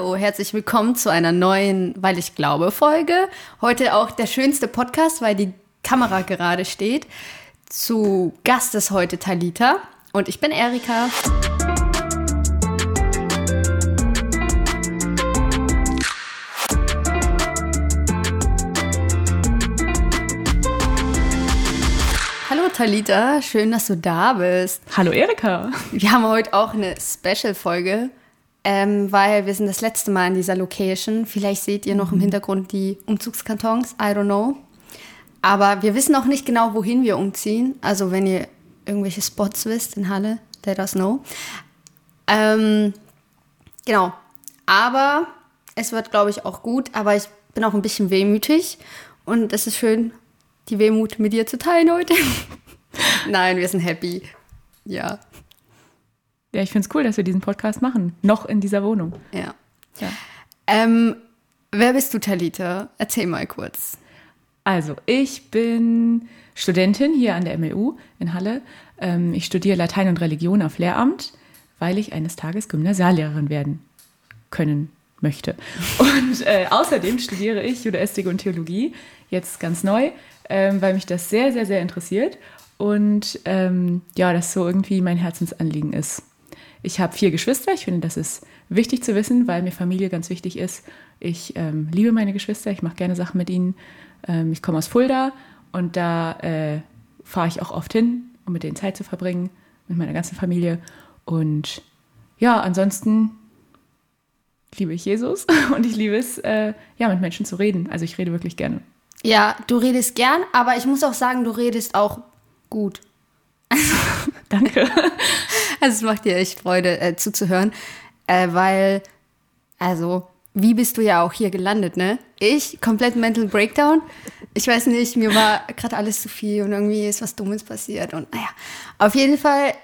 Hallo, herzlich willkommen zu einer neuen Weil ich glaube Folge. Heute auch der schönste Podcast, weil die Kamera gerade steht. Zu Gast ist heute Talita und ich bin Erika. Hallo Talita, schön, dass du da bist. Hallo Erika. Wir haben heute auch eine Special-Folge, ähm, weil wir sind das letzte Mal in dieser Location. Vielleicht seht ihr noch im Hintergrund die Umzugskartons, I don't know. Aber wir wissen auch nicht genau, wohin wir umziehen. Also wenn ihr irgendwelche Spots wisst in Halle, let us know. Ähm, genau. Aber es wird, glaube ich, auch gut. Aber ich bin auch ein bisschen wehmütig. Und es ist schön, die Wehmut mit dir zu teilen heute. Nein, wir sind happy. Ja, Ja, ich finde es cool, dass wir diesen Podcast machen. Noch in dieser Wohnung. ja. Ja. Ähm, wer bist du, Talita? Erzähl mal kurz. Also, ich bin Studentin hier an der MLU in Halle. Ähm, ich studiere Latein und Religion auf Lehramt, weil ich eines Tages Gymnasiallehrerin werden können möchte. Und äh, außerdem studiere ich Judaistik und Theologie, jetzt ganz neu, ähm, weil mich das sehr, sehr, sehr interessiert. Und ähm, ja, das so irgendwie mein Herzensanliegen ist. Ich habe vier Geschwister. Ich finde, das ist wichtig zu wissen, weil mir Familie ganz wichtig ist. Ich ähm, liebe meine Geschwister. Ich mache gerne Sachen mit ihnen. Ähm, ich komme aus Fulda und da äh, fahre ich auch oft hin, um mit denen Zeit zu verbringen, mit meiner ganzen Familie. Und ja, ansonsten liebe ich Jesus und ich liebe es, äh, ja, mit Menschen zu reden. Also ich rede wirklich gerne. Ja, du redest gern, aber ich muss auch sagen, du redest auch gut. Danke. Also es macht dir echt Freude äh, zuzuhören, äh, weil, also, wie bist du ja auch hier gelandet, ne? Ich, komplett Mental Breakdown. Ich weiß nicht, mir war gerade alles zu viel und irgendwie ist was Dummes passiert und naja. Auf jeden Fall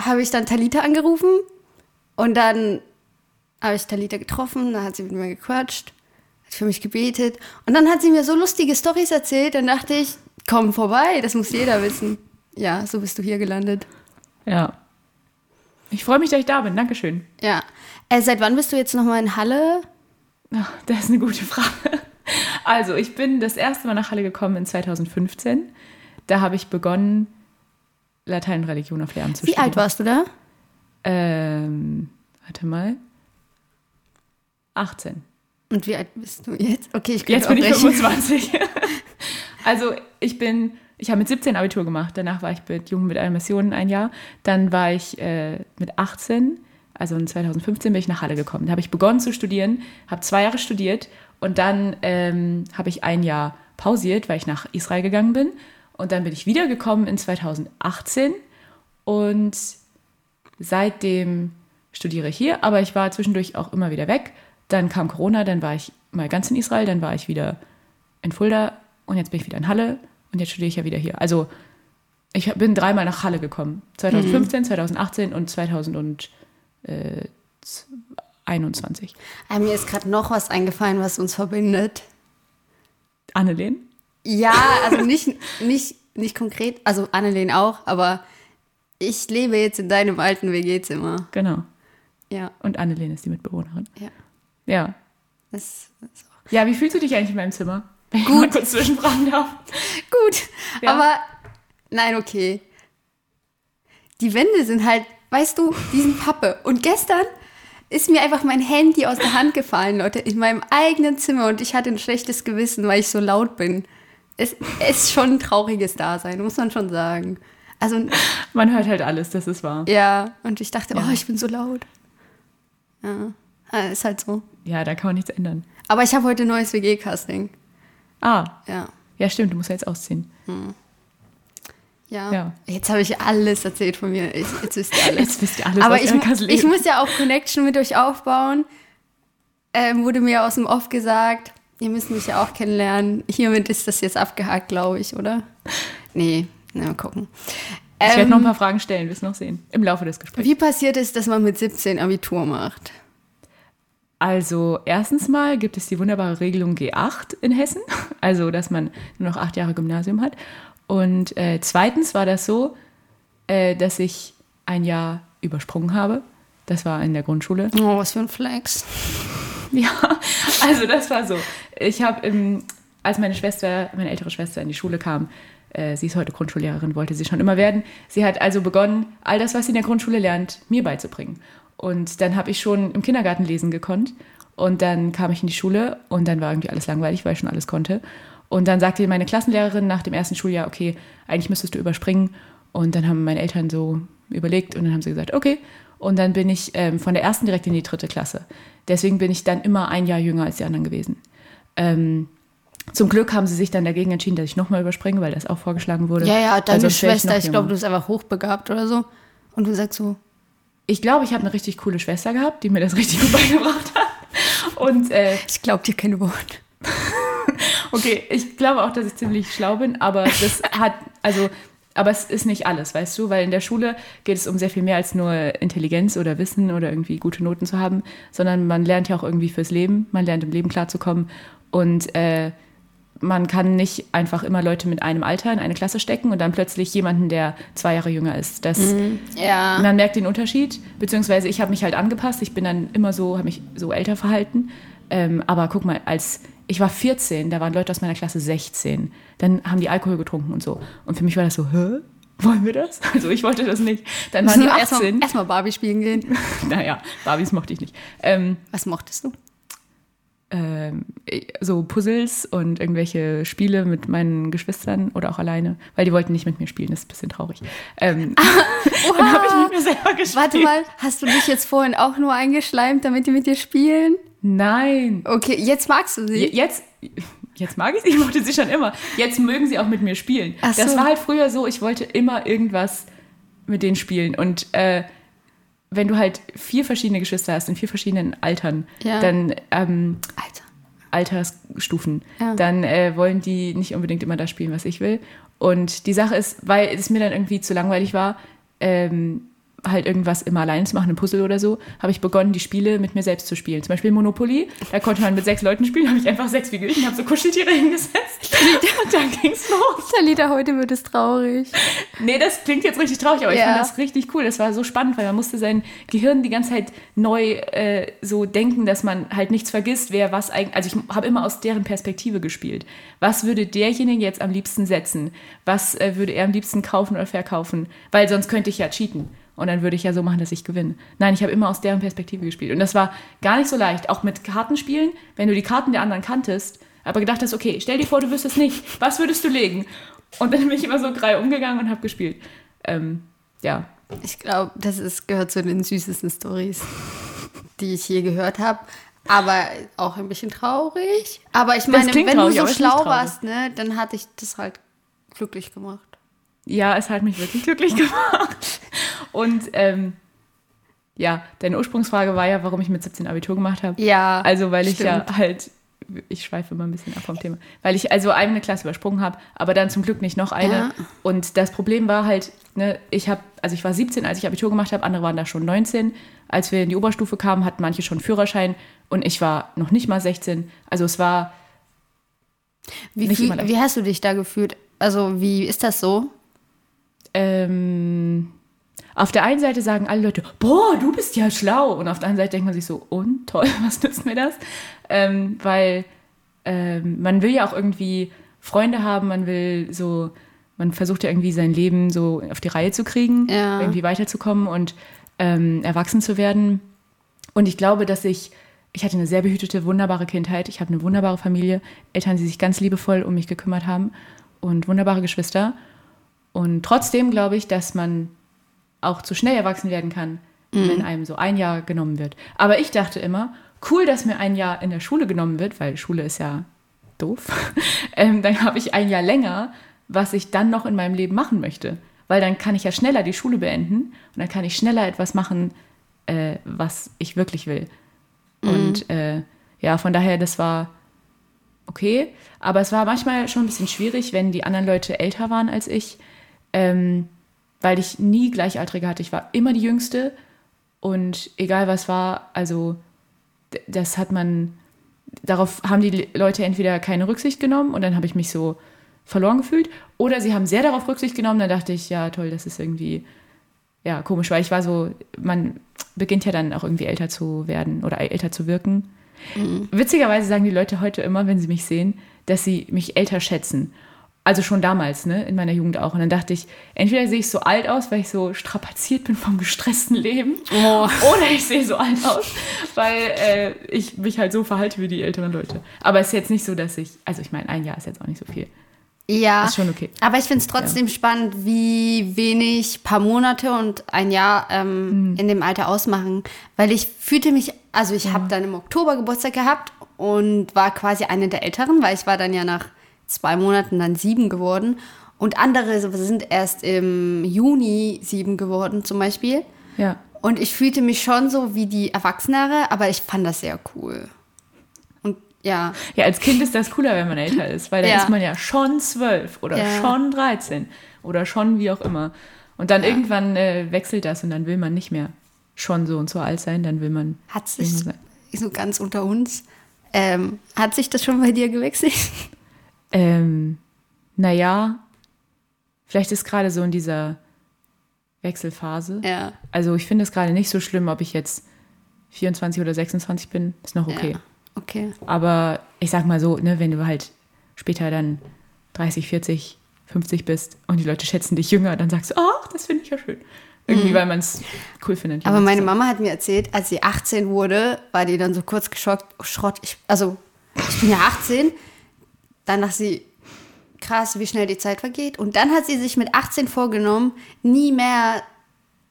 habe ich dann Talita angerufen und dann habe ich Talita getroffen, dann hat sie mit mir gequatscht, hat für mich gebetet und dann hat sie mir so lustige Stories erzählt, dann dachte ich, komm vorbei, das muss jeder wissen. Ja, so bist du hier gelandet. Ja. Ich freue mich, dass ich da bin. Dankeschön. Ja. Äh, seit wann bist du jetzt nochmal in Halle? Ach, das ist eine gute Frage. Also, ich bin das erste Mal nach Halle gekommen in 2015. Da habe ich begonnen, Latein und Religion auf Lehramt zu Wie studieren. alt warst du da? Ähm, warte mal. 18. Und wie alt bist du jetzt? Okay, ich kann Jetzt bin ich abbrechen. 25. also ich bin, ich habe mit 17 Abitur gemacht. Danach war ich mit Jugend mit einer Mission ein Jahr. Dann war ich äh, mit 18, also in 2015 bin ich nach Halle gekommen. Da habe ich begonnen zu studieren, habe zwei Jahre studiert und dann ähm, habe ich ein Jahr pausiert, weil ich nach Israel gegangen bin. Und dann bin ich wiedergekommen in 2018 und seitdem studiere ich hier, aber ich war zwischendurch auch immer wieder weg. Dann kam Corona, dann war ich mal ganz in Israel, dann war ich wieder in Fulda und jetzt bin ich wieder in Halle und jetzt studiere ich ja wieder hier. Also ich bin dreimal nach Halle gekommen. 2015, 2018 und 2021. Ah, mir ist gerade noch was eingefallen, was uns verbindet. Annelien? Ja, also nicht, nicht, nicht konkret, also Annelien auch, aber ich lebe jetzt in deinem alten WG-Zimmer. Genau. Ja, Und Annelien ist die Mitbewohnerin. ja. Ja. Das, das Ja, wie fühlst du dich eigentlich in meinem Zimmer? Ich mal kurz zwischenfragen darf. Gut, Ja. aber nein, okay. Die Wände sind halt, weißt du, die sind Pappe. Und gestern ist mir einfach mein Handy aus der Hand gefallen, Leute, in meinem eigenen Zimmer und ich hatte ein schlechtes Gewissen, weil ich so laut bin. Es ist schon ein trauriges Dasein, muss man schon sagen. Also, Man hört halt alles, das ist wahr. ja, und ich dachte, Ja. oh, ich bin so laut. Ja, ist halt so. Ja, da kann man nichts ändern. Aber ich habe heute ein neues WG-Casting. Ah, Ja. ja, stimmt, du musst ja jetzt ausziehen. Ja. Ja. Jetzt habe ich alles erzählt von mir. Ich, jetzt wisst ihr alles. Jetzt wisst ihr alles Aber ich, ich muss ja auch Connection mit euch aufbauen. Ähm, wurde mir aus dem Off gesagt. Ihr müsst mich ja auch kennenlernen. Hiermit ist das jetzt abgehakt, glaube ich, oder? Nee, na, mal gucken. Ich werde Ähm, noch ein paar Fragen stellen, wirst noch sehen. Im Laufe des Gesprächs. Wie passiert es, dass man mit 17 Abitur macht? Also, erstens mal gibt es die wunderbare Regelung G8 in Hessen. Also, dass man nur noch acht Jahre Gymnasium hat. Und äh, zweitens war das so, äh, dass ich ein Jahr übersprungen habe. Das war in der Grundschule. Oh, was für ein Flex. Ja, also das war so. Ich habe, als meine Schwester, meine ältere Schwester in die Schule kam, äh, sie ist heute Grundschullehrerin, wollte sie schon immer werden. Sie hat also begonnen, all das, was sie in der Grundschule lernt, mir beizubringen. Und dann habe ich schon im Kindergarten lesen gekonnt. Und dann kam ich in die Schule und dann war irgendwie alles langweilig, weil ich schon alles konnte. Und dann sagte meine Klassenlehrerin nach dem ersten Schuljahr, okay, eigentlich müsstest du überspringen. Und dann haben meine Eltern so überlegt und dann haben sie gesagt, okay. Und dann bin ich ähm, von der ersten direkt in die dritte Klasse. Deswegen bin ich dann immer ein Jahr jünger als die anderen gewesen. Ähm, zum Glück haben sie sich dann dagegen entschieden, dass ich nochmal überspringe, weil das auch vorgeschlagen wurde. Ja, ja, deine Schwester, ich, ich glaube, du bist einfach hochbegabt oder so. Und du sagst so. Ich glaube, ich habe eine richtig coole Schwester gehabt, die mir das richtig gut beigebracht hat. Und äh, ich glaube dir keine Wort. okay, ich glaube auch, dass ich ziemlich schlau bin, aber das hat, also, aber es ist nicht alles, weißt du, weil in der Schule geht es um sehr viel mehr als nur Intelligenz oder Wissen oder irgendwie gute Noten zu haben, sondern man lernt ja auch irgendwie fürs Leben, man lernt im Leben klarzukommen und äh, man kann nicht einfach immer Leute mit einem Alter in eine Klasse stecken und dann plötzlich jemanden, der zwei Jahre jünger ist. Das, mhm, ja. Man merkt den Unterschied, beziehungsweise ich habe mich halt angepasst. Ich bin dann immer so, habe mich so älter verhalten. Ähm, aber guck mal, als ich war 14, da waren Leute aus meiner Klasse 16. Dann haben die Alkohol getrunken und so. Und für mich war das so, hä? Wollen wir das? Also ich wollte das nicht. Dann waren die 18. Erstmal erst Barbie spielen gehen. naja, Barbies mochte ich nicht. Ähm, Was mochtest du? Ähm, so Puzzles und irgendwelche Spiele mit meinen Geschwistern oder auch alleine, weil die wollten nicht mit mir spielen, das ist ein bisschen traurig. Ähm, dann habe ich mit mir selber gespielt. Warte mal, hast du dich jetzt vorhin auch nur eingeschleimt, damit die mit dir spielen? Nein. Okay, jetzt magst du sie. Jetzt, jetzt mag ich sie, ich mochte sie schon immer. Jetzt mögen sie auch mit mir spielen. Ach das war halt früher so, ich wollte immer irgendwas mit denen spielen und äh, wenn du halt vier verschiedene Geschwister hast in vier verschiedenen Altern, ja. dann ähm, Alter. Altersstufen, ja. dann äh, wollen die nicht unbedingt immer das spielen, was ich will. Und die Sache ist, weil es mir dann irgendwie zu langweilig war, ähm, halt irgendwas immer allein zu machen, ein Puzzle oder so, habe ich begonnen, die Spiele mit mir selbst zu spielen. Zum Beispiel Monopoly, da konnte man mit sechs Leuten spielen, habe ich einfach sechs Figürchen, habe so Kuscheltiere hingesetzt und dann ging's los. Talita, heute wird es traurig. Nee, das klingt jetzt richtig traurig, aber ja. ich fand das richtig cool. Das war so spannend, weil man musste sein Gehirn die ganze Zeit neu äh, so denken, dass man halt nichts vergisst, wer was eigentlich, also ich habe immer aus deren Perspektive gespielt. Was würde derjenige jetzt am liebsten setzen? Was äh, würde er am liebsten kaufen oder verkaufen? Weil sonst könnte ich ja cheaten. Und dann würde ich ja so machen, dass ich gewinne. Nein, ich habe immer aus deren Perspektive gespielt. Und das war gar nicht so leicht. Auch mit Kartenspielen, wenn du die Karten der anderen kanntest, aber gedacht hast, okay, stell dir vor, du wüsstest nicht, was würdest du legen? Und dann bin ich immer so grei umgegangen und habe gespielt. Ähm, ja. Ich glaube, das ist, gehört zu den süßesten Stories, die ich je gehört habe. Aber auch ein bisschen traurig. Aber ich meine, wenn traurig, du so schlau warst, ne, dann hat dich das halt glücklich gemacht. Ja, es hat mich wirklich glücklich gemacht. Und ähm, ja, deine Ursprungsfrage war ja, warum ich mit 17 Abitur gemacht habe. Ja. Also, weil ich ja halt, ich schweife immer ein bisschen ab vom Thema, weil ich also eine Klasse übersprungen habe, aber dann zum Glück nicht noch eine. Ja. Und das Problem war halt, ne, ich habe, also ich war 17, als ich Abitur gemacht habe, andere waren da schon 19. Als wir in die Oberstufe kamen, hatten manche schon Führerschein und ich war noch nicht mal 16. Also es war. Wie, viel, wie hast du dich da gefühlt? Also, wie ist das so? Ähm, auf der einen Seite sagen alle Leute, boah, du bist ja schlau. Und auf der anderen Seite denkt man sich so, und toll, was nützt mir das? Ähm, weil ähm, man will ja auch irgendwie Freunde haben, man will so, man versucht ja irgendwie sein Leben so auf die Reihe zu kriegen, ja. irgendwie weiterzukommen und ähm, erwachsen zu werden. Und ich glaube, dass ich, ich hatte eine sehr behütete, wunderbare Kindheit. Ich habe eine wunderbare Familie, Eltern, die sich ganz liebevoll um mich gekümmert haben und wunderbare Geschwister. Und trotzdem glaube ich, dass man auch zu schnell erwachsen werden kann, mhm. wenn einem so ein Jahr genommen wird. Aber ich dachte immer, cool, dass mir ein Jahr in der Schule genommen wird, weil Schule ist ja doof. ähm, dann habe ich ein Jahr länger, was ich dann noch in meinem Leben machen möchte. Weil dann kann ich ja schneller die Schule beenden und dann kann ich schneller etwas machen, äh, was ich wirklich will. Mhm. Und äh, ja, von daher, das war okay. Aber es war manchmal schon ein bisschen schwierig, wenn die anderen Leute älter waren als ich. Ähm, weil ich nie Gleichaltrige hatte. Ich war immer die Jüngste und egal was war, also das hat man, darauf haben die Leute entweder keine Rücksicht genommen und dann habe ich mich so verloren gefühlt oder sie haben sehr darauf Rücksicht genommen, dann dachte ich, ja toll, das ist irgendwie, ja komisch, weil ich war so, man beginnt ja dann auch irgendwie älter zu werden oder älter zu wirken. Witzigerweise sagen die Leute heute immer, wenn sie mich sehen, dass sie mich älter schätzen. Also schon damals, ne, in meiner Jugend auch. Und dann dachte ich, entweder sehe ich so alt aus, weil ich so strapaziert bin vom gestressten Leben, Oh. oder ich sehe so alt aus, weil äh, ich mich halt so verhalte wie die älteren Leute. Aber es ist jetzt nicht so, dass ich, also ich meine, ein Jahr ist jetzt auch nicht so viel. Ja. Ist schon okay. Aber ich finde es trotzdem spannend, wie wenig paar Monate und ein Jahr ähm, Hm. in dem Alter ausmachen. Weil ich fühlte mich, also ich habe dann im Oktober Geburtstag gehabt und war quasi eine der Älteren, weil ich war dann ja nach zwei Monaten dann sieben geworden. Und andere sind erst im Juni sieben geworden zum Beispiel. Ja. Und ich fühlte mich schon so wie die Erwachsenere, aber ich fand das sehr cool. Und ja, Ja, als Kind ist das cooler, wenn man älter ist, weil dann Ja. ist man ja schon zwölf oder Ja. schon 13 oder schon wie auch immer. Und dann irgendwann äh, wechselt das und dann will man nicht mehr schon so und so alt sein, dann will man hat sich so ganz unter uns, ähm, hat sich das schon bei dir gewechselt? Ähm, naja, vielleicht ist gerade so in dieser Wechselphase. Ja. Also ich finde es gerade nicht so schlimm, ob ich jetzt 24 oder 26 bin, ist noch okay. Ja. Okay. Aber ich sag mal so, ne, wenn du halt später dann 30, 40, 50 bist und die Leute schätzen dich jünger, dann sagst du, ach, das finde ich ja schön. Irgendwie, weil man es cool findet. Mhm. Aber meine. Mama hat mir erzählt, als sie 18 wurde, war die dann so kurz geschockt, oh, Schrott, ich, also ich bin ja 18, dann dachte sie, krass, wie schnell die Zeit vergeht. Und dann hat sie sich mit 18 vorgenommen, nie mehr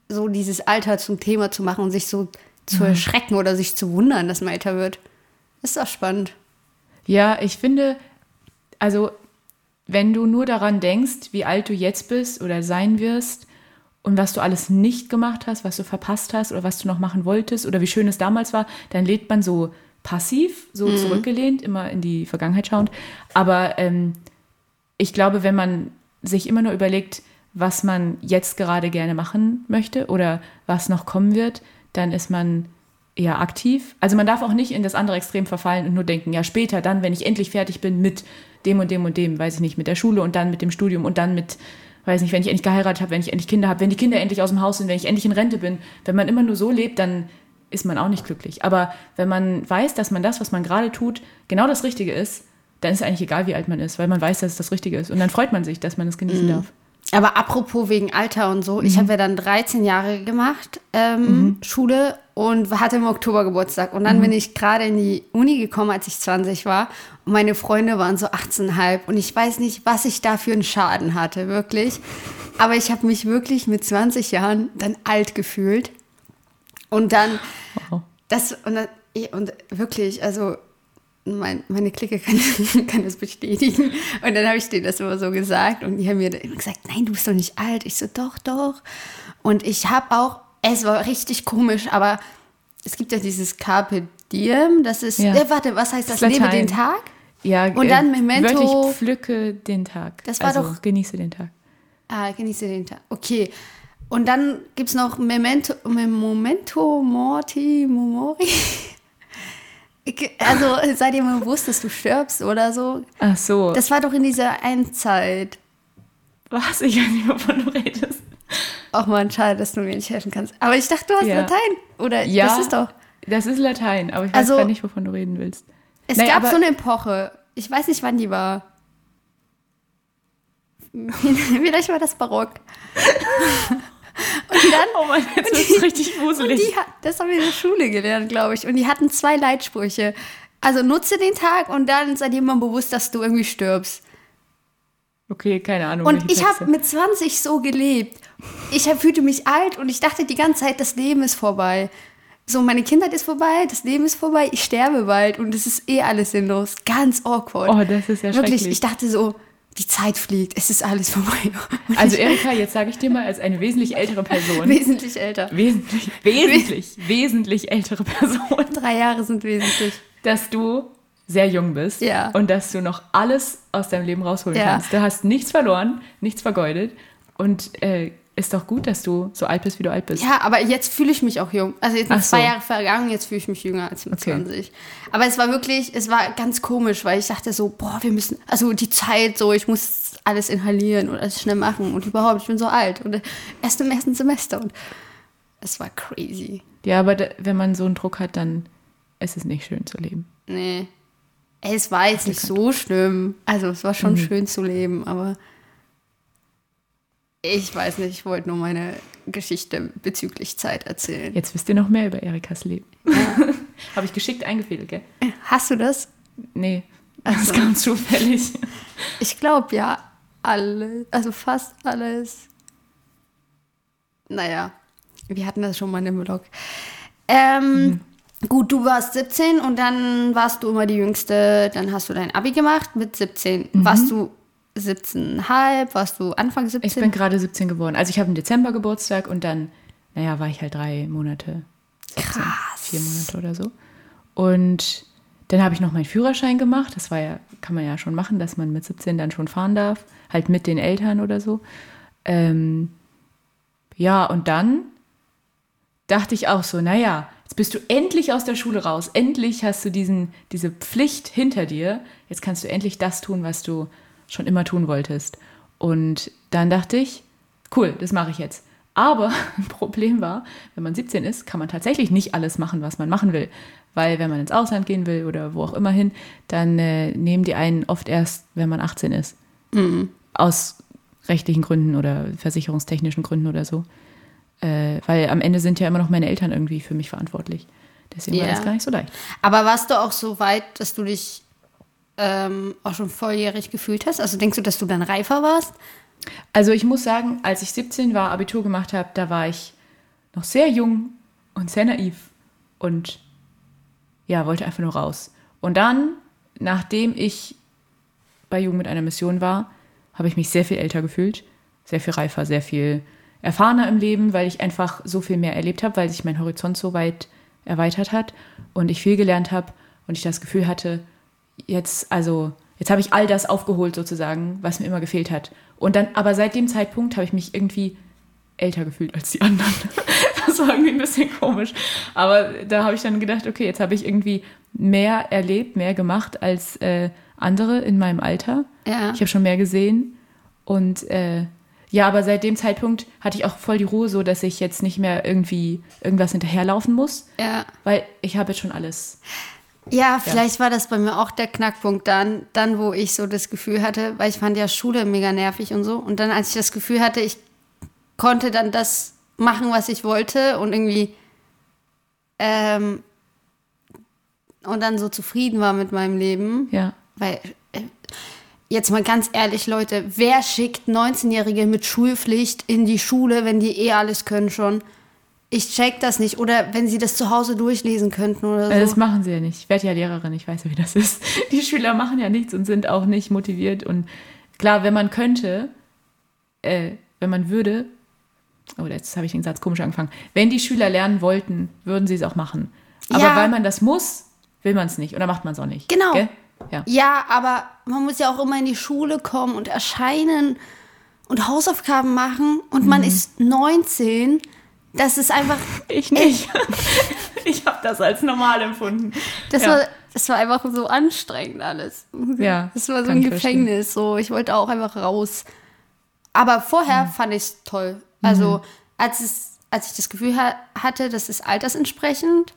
so dieses Alter zum Thema zu machen und sich so zu Mhm. erschrecken oder sich zu wundern, dass man älter wird. Ist auch spannend. Ja, ich finde, also wenn du nur daran denkst, wie alt du jetzt bist oder sein wirst und was du alles nicht gemacht hast, was du verpasst hast oder was du noch machen wolltest oder wie schön es damals war, dann lebt man so passiv, so zurückgelehnt, immer in die Vergangenheit schauend. Aber ähm, ich glaube, wenn man sich immer nur überlegt, was man jetzt gerade gerne machen möchte oder was noch kommen wird, dann ist man eher aktiv. Also man darf auch nicht in das andere Extrem verfallen und nur denken, ja später, dann, wenn ich endlich fertig bin mit dem und dem und dem, weiß ich nicht, mit der Schule und dann mit dem Studium und dann mit, weiß nicht, wenn ich endlich geheiratet habe, wenn ich endlich Kinder habe, wenn die Kinder endlich aus dem Haus sind, wenn ich endlich in Rente bin. Wenn man immer nur so lebt, dann ist man auch nicht glücklich. Aber wenn man weiß, dass man das, was man gerade tut, genau das Richtige ist, dann ist eigentlich egal, wie alt man ist, weil man weiß, dass es das Richtige ist. Und dann freut man sich, dass man es genießen darf. Aber apropos wegen Alter und so, Mhm. ich habe ja dann 13 Jahre gemacht, ähm, Schule und hatte im Oktober Geburtstag. Und Mhm. dann bin ich gerade in die Uni gekommen, als ich 20 war. Und meine Freunde waren so 18,5. Und ich weiß nicht, was ich da für einen Schaden hatte, wirklich. Aber ich habe mich wirklich mit 20 Jahren dann alt gefühlt. Und dann, Wow. das, und, dann, und wirklich, also mein, meine Clique kann, kann das bestätigen. Und dann habe ich denen das immer so gesagt und die haben mir gesagt, nein, du bist doch nicht alt. Ich so, doch, doch. Und ich habe auch, es war richtig komisch, aber es gibt ja dieses Carpe Diem, das ist, Ja. äh, warte, was heißt das? Das Lebe den Tag? Ja, Und dann Memento- Wörtlich pflücke den Tag. Das war also, doch- genieße den Tag. Ah, genieße den Tag. Okay. Und dann gibt es noch Memento, Memento Morti. Ich- Also sei dir mal bewusst, dass du stirbst oder so. Ach so. Das war doch in dieser Endzeit. was? Ich weiß nicht, wovon du redest. Auch mal schade, dass du mir nicht helfen kannst. Aber ich dachte, du hast Ja. Latein. Oder Ja, das ist doch. Das ist Latein, aber ich weiß Also- gar nicht, wovon du reden willst. Es Nein, gab so eine Epoche. Ich weiß nicht, wann die war. Vielleicht war das Barock. Und dann. Oh Mann, jetzt wird richtig Und wuselig. die, das haben wir in der Schule gelernt, glaube ich. Und die hatten zwei Leitsprüche. Also nutze den Tag und dann sei dir mal bewusst, dass du irgendwie stirbst. Okay, keine Ahnung. Und ich habe mit 20 so gelebt. Ich hab, fühlte mich alt und ich dachte die ganze Zeit, das Leben ist vorbei. So, meine Kindheit ist vorbei, das Leben ist vorbei, ich sterbe bald und es ist eh alles sinnlos. Ganz awkward. Oh, das ist ja Wirklich, schrecklich. ich dachte so, die Zeit fliegt, es ist alles vorbei. Und Also Erika, jetzt sage ich dir mal als eine wesentlich ältere Person, wesentlich älter. wesentlich, wesentlich, wesentlich ältere Person, Drei Jahre sind wesentlich. dass du sehr jung bist Ja. und dass du noch alles aus deinem Leben rausholen Ja. kannst. Du hast nichts verloren, nichts vergeudet und äh, ist doch gut, dass du so alt bist, wie du alt bist. Ja, aber jetzt fühle ich mich auch jung. Also jetzt sind so. zwei Jahre vergangen, jetzt fühle ich mich jünger als mit Okay. 20. Aber es war wirklich, es war ganz komisch, weil ich dachte so, boah, wir müssen, also die Zeit so, ich muss alles inhalieren und alles schnell machen und überhaupt, ich bin so alt und erst im ersten Semester und es war crazy. Ja, aber da, wenn man so einen Druck hat, dann es ist nicht schön zu leben. Nee. Ey, Es war jetzt nicht so schlimm. Also es war schon schön zu leben, aber ich weiß nicht, ich wollte nur meine Geschichte bezüglich Zeit erzählen. Jetzt wisst ihr noch mehr über Erikas Leben. Habe ich geschickt eingefädelt, gell? Hast du das? Nee, das kam zufällig. Ich glaube ja, alles, also fast alles. Naja, wir hatten das schon mal in dem Blog. Ähm, Gut, du warst 17 und dann warst du immer die Jüngste. Dann hast du dein Abi gemacht mit 17. Warst du 17,5? Warst du Anfang 17? Ich bin gerade 17 geworden. Also ich habe im Dezember Geburtstag und dann, naja, war ich halt drei Monate. 16, Krass. Vier Monate oder so. Und dann habe ich noch meinen Führerschein gemacht. Das war ja, kann man ja schon machen, dass man mit 17 dann schon fahren darf. Halt mit den Eltern oder so. Ähm, ja, und dann dachte ich auch so, naja, jetzt bist du endlich aus der Schule raus. Endlich hast du diesen, diese Pflicht hinter dir. Jetzt kannst du endlich das tun, was du schon immer tun wolltest. Und dann dachte ich, cool, das mache ich jetzt. Aber ein Problem war, wenn man 17 ist, kann man tatsächlich nicht alles machen, was man machen will. Weil wenn man ins Ausland gehen will oder wo auch immer hin, dann äh, nehmen die einen oft erst, wenn man 18 ist. Aus rechtlichen Gründen oder versicherungstechnischen Gründen oder so. Äh, weil am Ende sind ja immer noch meine Eltern irgendwie für mich verantwortlich. Deswegen war Ja. das gar nicht so leicht. Aber warst du auch so weit, dass du dich ähm, auch schon volljährig gefühlt hast? Also denkst du, dass du dann reifer warst? Also ich muss sagen, als ich 17 war, Abitur gemacht habe, da war ich noch sehr jung und sehr naiv und ja, wollte einfach nur raus. Und dann, nachdem ich bei Jugend mit einer Mission war, habe ich mich sehr viel älter gefühlt, sehr viel reifer, sehr viel erfahrener im Leben, weil ich einfach so viel mehr erlebt habe, weil sich mein Horizont so weit erweitert hat und ich viel gelernt habe und ich das Gefühl hatte, jetzt, also, jetzt habe ich all das aufgeholt sozusagen, was mir immer gefehlt hat. Und dann, aber seit dem Zeitpunkt habe ich mich irgendwie älter gefühlt als die anderen. Das war irgendwie ein bisschen komisch. Aber da habe ich dann gedacht, okay, jetzt habe ich irgendwie mehr erlebt, mehr gemacht als äh, andere in meinem Alter. Ja. Ich habe schon mehr gesehen. Und äh, ja, aber seit dem Zeitpunkt hatte ich auch voll die Ruhe, so dass ich jetzt nicht mehr irgendwie irgendwas hinterherlaufen muss, Ja. weil ich habe jetzt schon alles. Ja, vielleicht war das bei mir auch der Knackpunkt dann, dann, wo ich so das Gefühl hatte, weil ich fand ja Schule mega nervig und so. Und dann, als ich das Gefühl hatte, ich konnte dann das machen, was ich wollte und irgendwie ähm, und dann so zufrieden war mit meinem Leben. Ja. Weil, äh, jetzt mal ganz ehrlich, Leute, wer schickt 19-Jährige mit Schulpflicht in die Schule, wenn die eh alles können schon? Ich check das nicht. Oder wenn sie das zu Hause durchlesen könnten oder so. Äh, Das machen sie ja nicht. Ich werde ja Lehrerin, ich weiß ja, wie das ist. Die Schüler machen ja nichts und sind auch nicht motiviert. Und klar, wenn man könnte, äh, wenn man würde, oh, jetzt habe ich den Satz komisch angefangen. Wenn die Schüler lernen wollten, würden sie es auch machen. Aber Ja. weil man das muss, will man es nicht oder macht man es auch nicht. Genau. Gell? Ja. Ja, aber man muss ja auch immer in die Schule kommen und erscheinen und Hausaufgaben machen und man ist 19. Das ist einfach, Ich nicht. ich habe das als normal empfunden. das, Ja. war, das war einfach so anstrengend alles. Ja, Das war so ein ich verstehen. Gefängnis. So, ich wollte auch einfach raus. Aber vorher fand ich es toll. Also, als, es, als ich das Gefühl ha hatte, das ist altersentsprechend,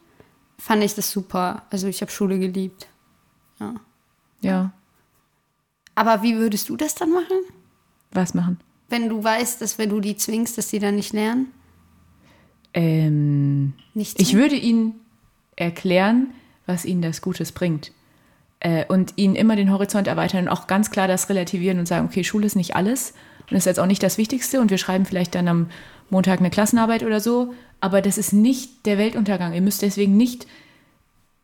fand ich das super. Also, ich habe Schule geliebt. Ja, Aber wie würdest du das dann machen? was machen? Wenn du weißt, dass wenn du die zwingst, dass die dann nicht lernen? Ähm, Ich würde ihnen erklären, was ihnen das Gutes bringt. Äh, und ihnen immer den Horizont erweitern und auch ganz klar das relativieren und sagen, okay, Schule ist nicht alles und ist jetzt auch nicht das Wichtigste und wir schreiben vielleicht dann am Montag eine Klassenarbeit oder so, aber das ist nicht der Weltuntergang. Ihr müsst deswegen nicht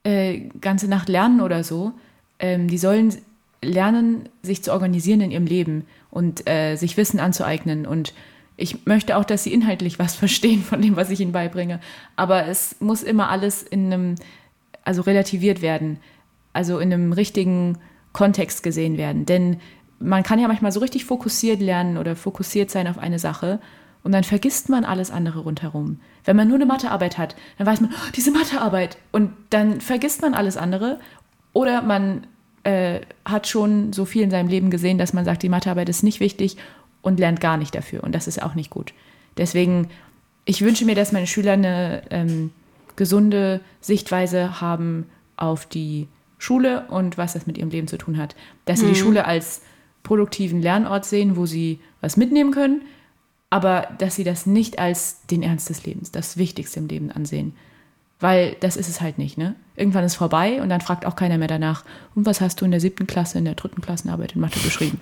äh, ganze Nacht lernen oder so. Ähm, die sollen lernen, sich zu organisieren in ihrem Leben und äh, sich Wissen anzueignen. Und ich möchte auch, dass sie inhaltlich was verstehen von dem, was ich ihnen beibringe. Aber es muss immer alles in einem, also relativiert werden, also in einem richtigen Kontext gesehen werden. Denn man kann ja manchmal so richtig fokussiert lernen oder fokussiert sein auf eine Sache und dann vergisst man alles andere rundherum. Wenn man nur eine Mathearbeit hat, dann weiß man, oh, diese Mathearbeit und dann vergisst man alles andere oder man äh, hat schon so viel in seinem Leben gesehen, dass man sagt, die Mathearbeit ist nicht wichtig und lernt gar nicht dafür und das ist auch nicht gut. Deswegen, ich wünsche mir, dass meine Schüler eine ähm, gesunde Sichtweise haben auf die Schule und was das mit ihrem Leben zu tun hat. Dass sie die Schule als produktiven Lernort sehen, wo sie was mitnehmen können, aber dass sie das nicht als den Ernst des Lebens, das Wichtigste im Leben ansehen. Weil das ist es halt nicht, ne? Irgendwann ist vorbei und dann fragt auch keiner mehr danach, und was hast du in der siebten Klasse, in der dritten Klassenarbeit in Mathe geschrieben?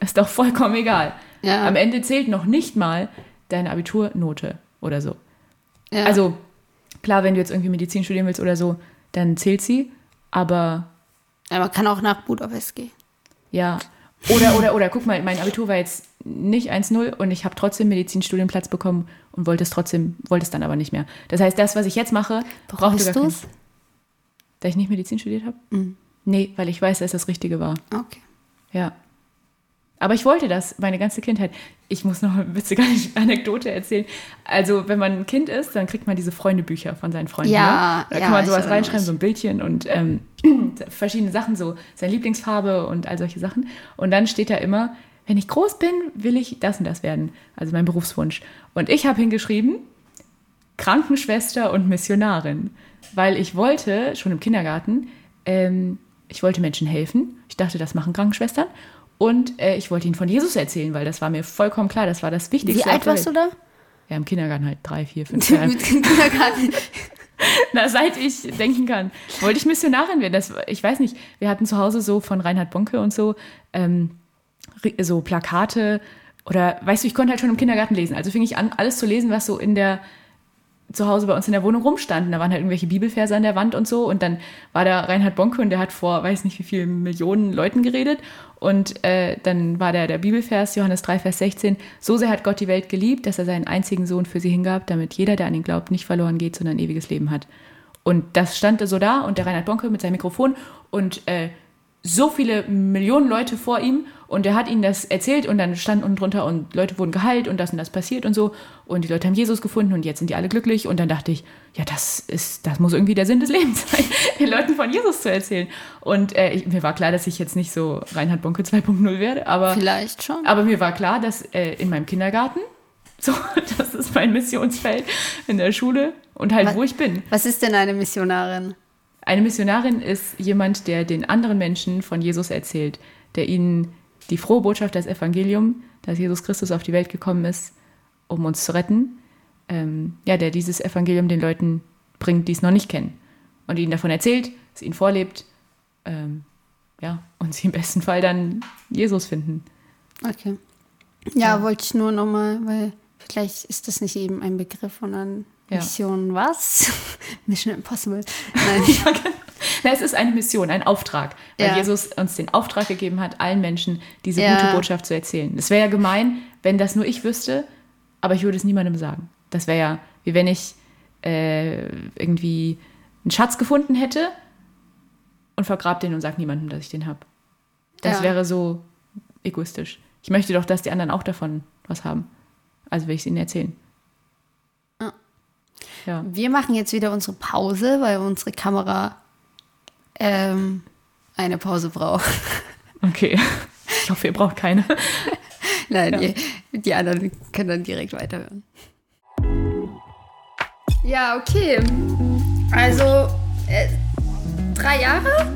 Ist doch vollkommen egal. Ja. Am Ende zählt noch nicht mal deine Abiturnote oder so. Ja. Also klar, wenn du jetzt irgendwie Medizin studieren willst oder so, dann zählt sie, aber ja, man kann auch nach Budapest gehen. ja. Oder, oder, oder, guck mal, mein Abitur war jetzt nicht 1-0 und ich habe trotzdem Medizinstudienplatz bekommen und wollte es trotzdem, wollte es dann aber nicht mehr. Das heißt, das, was ich jetzt mache, gar du es? Da ich nicht Medizin studiert habe? Mhm. Nee, weil ich weiß, dass das Richtige war. Okay. Ja. Aber ich wollte das meine ganze Kindheit. Ich muss noch eine witzige Anekdote erzählen. Also, wenn man ein Kind ist, dann kriegt man diese Freundebücher von seinen Freunden. Ja, ne? Da ja, kann man sowas reinschreiben, so ein Bildchen und ähm, verschiedene Sachen, so seine Lieblingsfarbe und all solche Sachen. Und dann steht da immer, wenn ich groß bin, will ich das und das werden. Also mein Berufswunsch. Und ich habe hingeschrieben, Krankenschwester und Missionarin. Weil ich wollte, schon im Kindergarten, ähm, ich wollte Menschen helfen. Ich dachte, das machen Krankenschwestern. Und äh, ich wollte ihnen von Jesus erzählen, weil das war mir vollkommen klar, das war das Wichtigste. Wie alt warst du da? Ja, im Kindergarten halt drei, vier, fünf Jahre. Mit Kindergarten. Na, seit ich denken kann, wollte ich Missionarin werden. Das, ich weiß nicht, wir hatten zu Hause so von Reinhard Bonke und so, ähm, so Plakate oder, weißt du, ich konnte halt schon im Kindergarten lesen. Also fing ich an, alles zu lesen, was so in der, zu Hause bei uns in der Wohnung rumstanden. Da waren halt irgendwelche Bibelverse an der Wand und so. Und dann war da Reinhard Bonke und der hat vor, weiß nicht wie vielen Millionen Leuten geredet. Und äh, dann war da der Bibelvers, Johannes 3, Vers 16. So sehr hat Gott die Welt geliebt, dass er seinen einzigen Sohn für sie hingab, damit jeder, der an ihn glaubt, nicht verloren geht, sondern ein ewiges Leben hat. Und das stand so da und der Reinhard Bonke mit seinem Mikrofon und äh, so viele Millionen Leute vor ihm und er hat ihnen das erzählt und dann stand unten drunter und Leute wurden geheilt und das und das passiert und so und die Leute haben Jesus gefunden und jetzt sind die alle glücklich und dann dachte ich, ja, das ist, das muss irgendwie der Sinn des Lebens sein, den Leuten von Jesus zu erzählen. Und äh, ich, mir war klar, dass ich jetzt nicht so Reinhard Bonke 2.0 werde, aber Vielleicht schon. aber mir war klar, dass äh, in meinem Kindergarten, so, das ist mein Missionsfeld in der Schule und halt, Was- wo ich bin. Was ist denn eine Missionarin? Eine Missionarin ist jemand, der den anderen Menschen von Jesus erzählt, der ihnen die frohe Botschaft, das Evangelium, dass Jesus Christus auf die Welt gekommen ist, um uns zu retten, ähm, ja, der dieses Evangelium den Leuten bringt, die es noch nicht kennen und ihnen davon erzählt, es ihnen vorlebt, ähm, ja, und sie im besten Fall dann Jesus finden. Okay. Ja, wollte ich nur nochmal, weil vielleicht ist das nicht eben ein Begriff einer Ja. Mission was? Mission Impossible. Nein. Na, es ist eine Mission, ein Auftrag, weil Ja. Jesus uns den Auftrag gegeben hat, allen Menschen diese Ja. gute Botschaft zu erzählen. Es wäre ja gemein, wenn das nur ich wüsste, aber ich würde es niemandem sagen. Das wäre ja, wie wenn ich äh, irgendwie einen Schatz gefunden hätte und vergrab den und sag niemandem, dass ich den habe. Das Ja. wäre so egoistisch. Ich möchte doch, dass die anderen auch davon was haben. Also will ich es ihnen erzählen. Ja. Wir machen jetzt wieder unsere Pause, weil unsere Kamera ähm, eine Pause braucht. Okay. Ich hoffe, ihr braucht keine. Nein, Ja. die, die anderen können dann direkt weiterhören. Ja, okay. Also, äh, drei Jahre?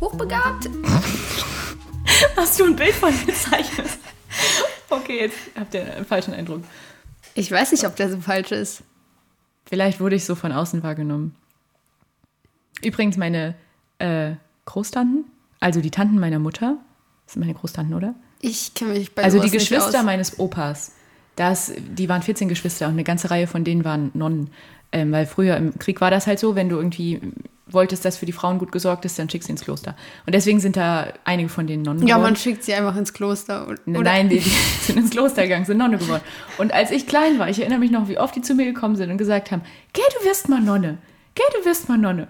Hochbegabt? Hast du ein Bild von mir gezeichnet? Okay, jetzt habt ihr einen falschen Eindruck. Ich weiß nicht, ob der so falsch ist. Vielleicht wurde ich so von außen wahrgenommen. Übrigens, meine äh, Großtanten, also die Tanten meiner Mutter, das sind meine Großtanten, oder? Ich kenne mich bei also die Geschwister meines Opas, das, die waren 14 Geschwister und eine ganze Reihe von denen waren Nonnen. Ähm, weil früher im Krieg war das halt so, wenn du irgendwie wolltest, dass für die Frauen gut gesorgt ist, dann schickst du ins Kloster. Und deswegen sind da einige von denen Nonnen Ja, geworden. man schickt sie einfach ins Kloster. und- Oder? Nein, die, die sind ins Kloster gegangen, sind Nonne geworden. Und als ich klein war, ich erinnere mich noch, wie oft die zu mir gekommen sind und gesagt haben, geh, du wirst mal Nonne. Geh, du wirst mal Nonne.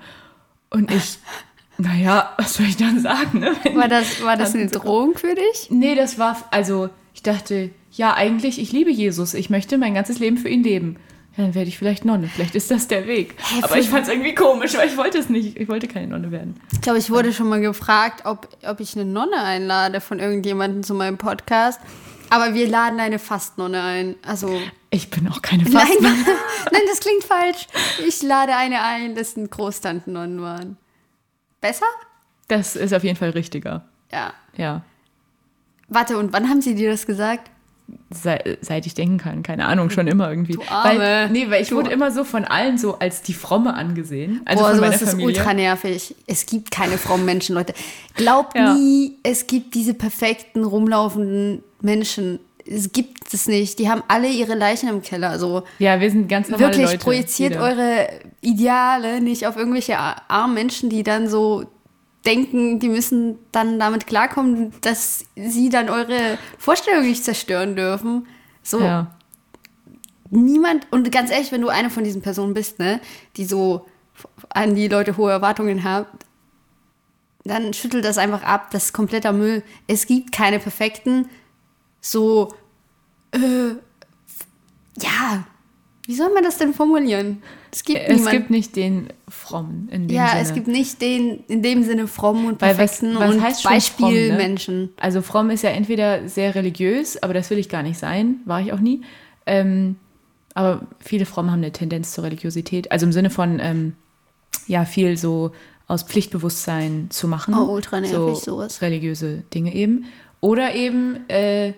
Und ich, naja, was soll ich dann sagen? Ne? War das, war das eine Drohung für dich? Nee, das war, also ich dachte, ja, eigentlich, ich liebe Jesus. Ich möchte mein ganzes Leben für ihn leben. Dann werde ich vielleicht Nonne. Vielleicht ist das der Weg. Hä, Aber ich fand es irgendwie komisch, weil ich wollte es nicht. Ich wollte keine Nonne werden. Ich glaube, ich wurde schon mal gefragt, ob, ob ich eine Nonne einlade von irgendjemandem zu meinem Podcast. Aber wir laden eine Fastnonne ein. Also, Ich bin auch keine Nein, Fastnacht. nein, das klingt falsch. Ich lade eine ein, das sind Großtantennonnen waren. Besser? Das ist auf jeden Fall richtiger. Ja. Ja. Warte, und wann haben sie dir das gesagt? Sei, seit ich denken kann, keine Ahnung, schon immer irgendwie. Du Arme. Weil, nee, weil ich Du- wurde immer so von allen so als die Fromme angesehen. Also Boah, sowas ist ultra nervig. Es gibt keine frommen Menschen, Leute. Glaubt Ja. nie, es gibt diese perfekten, rumlaufenden Menschen. Es gibt es nicht. Die haben alle ihre Leichen im Keller. So ja, wir sind ganz normale wirklich Leute. projiziert jeder. eure Ideale nicht auf irgendwelche ar- armen Menschen, die dann so denken, die müssen dann damit klarkommen, dass sie dann eure Vorstellung nicht zerstören dürfen. So, Ja. niemand, und ganz ehrlich, wenn du eine von diesen Personen bist, ne, die so an die Leute hohe Erwartungen haben, dann schüttel das einfach ab, das ist kompletter Müll. Es gibt keine perfekten, so, äh, ja, wie soll man das denn formulieren? Es gibt Es niemand. gibt nicht den Frommen in dem ja, Sinne. es gibt nicht den, in dem Sinne frommen und Weil was- perfekten was und heißt ne? Beispielmenschen. Also fromm ist ja entweder sehr religiös, aber das will ich gar nicht sein, war ich auch nie. Ähm, aber viele fromm haben eine Tendenz zur Religiosität. Also im Sinne von, ähm, ja, viel so aus Pflichtbewusstsein zu machen. Oh, ultra nervig, so sowas. Religiöse Dinge eben. Oder eben, äh,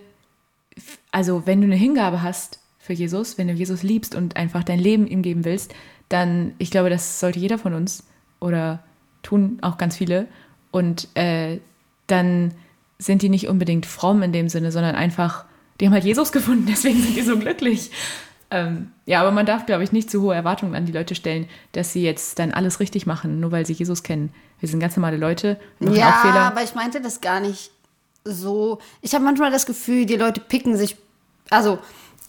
also wenn du eine Hingabe hast für Jesus, wenn du Jesus liebst und einfach dein Leben ihm geben willst, dann, ich glaube, das sollte jeder von uns oder tun auch ganz viele. Und äh, dann sind die nicht unbedingt fromm in dem Sinne, sondern einfach, die haben halt Jesus gefunden, deswegen sind die so glücklich. Ähm, ja, aber man darf, glaube ich, nicht zu hohe Erwartungen an die Leute stellen, dass sie jetzt dann alles richtig machen, nur weil sie Jesus kennen. Wir sind ganz normale Leute, Ja, auch Fehler. aber ich meinte das gar nicht so. Ich habe manchmal das Gefühl, die Leute picken sich. Also,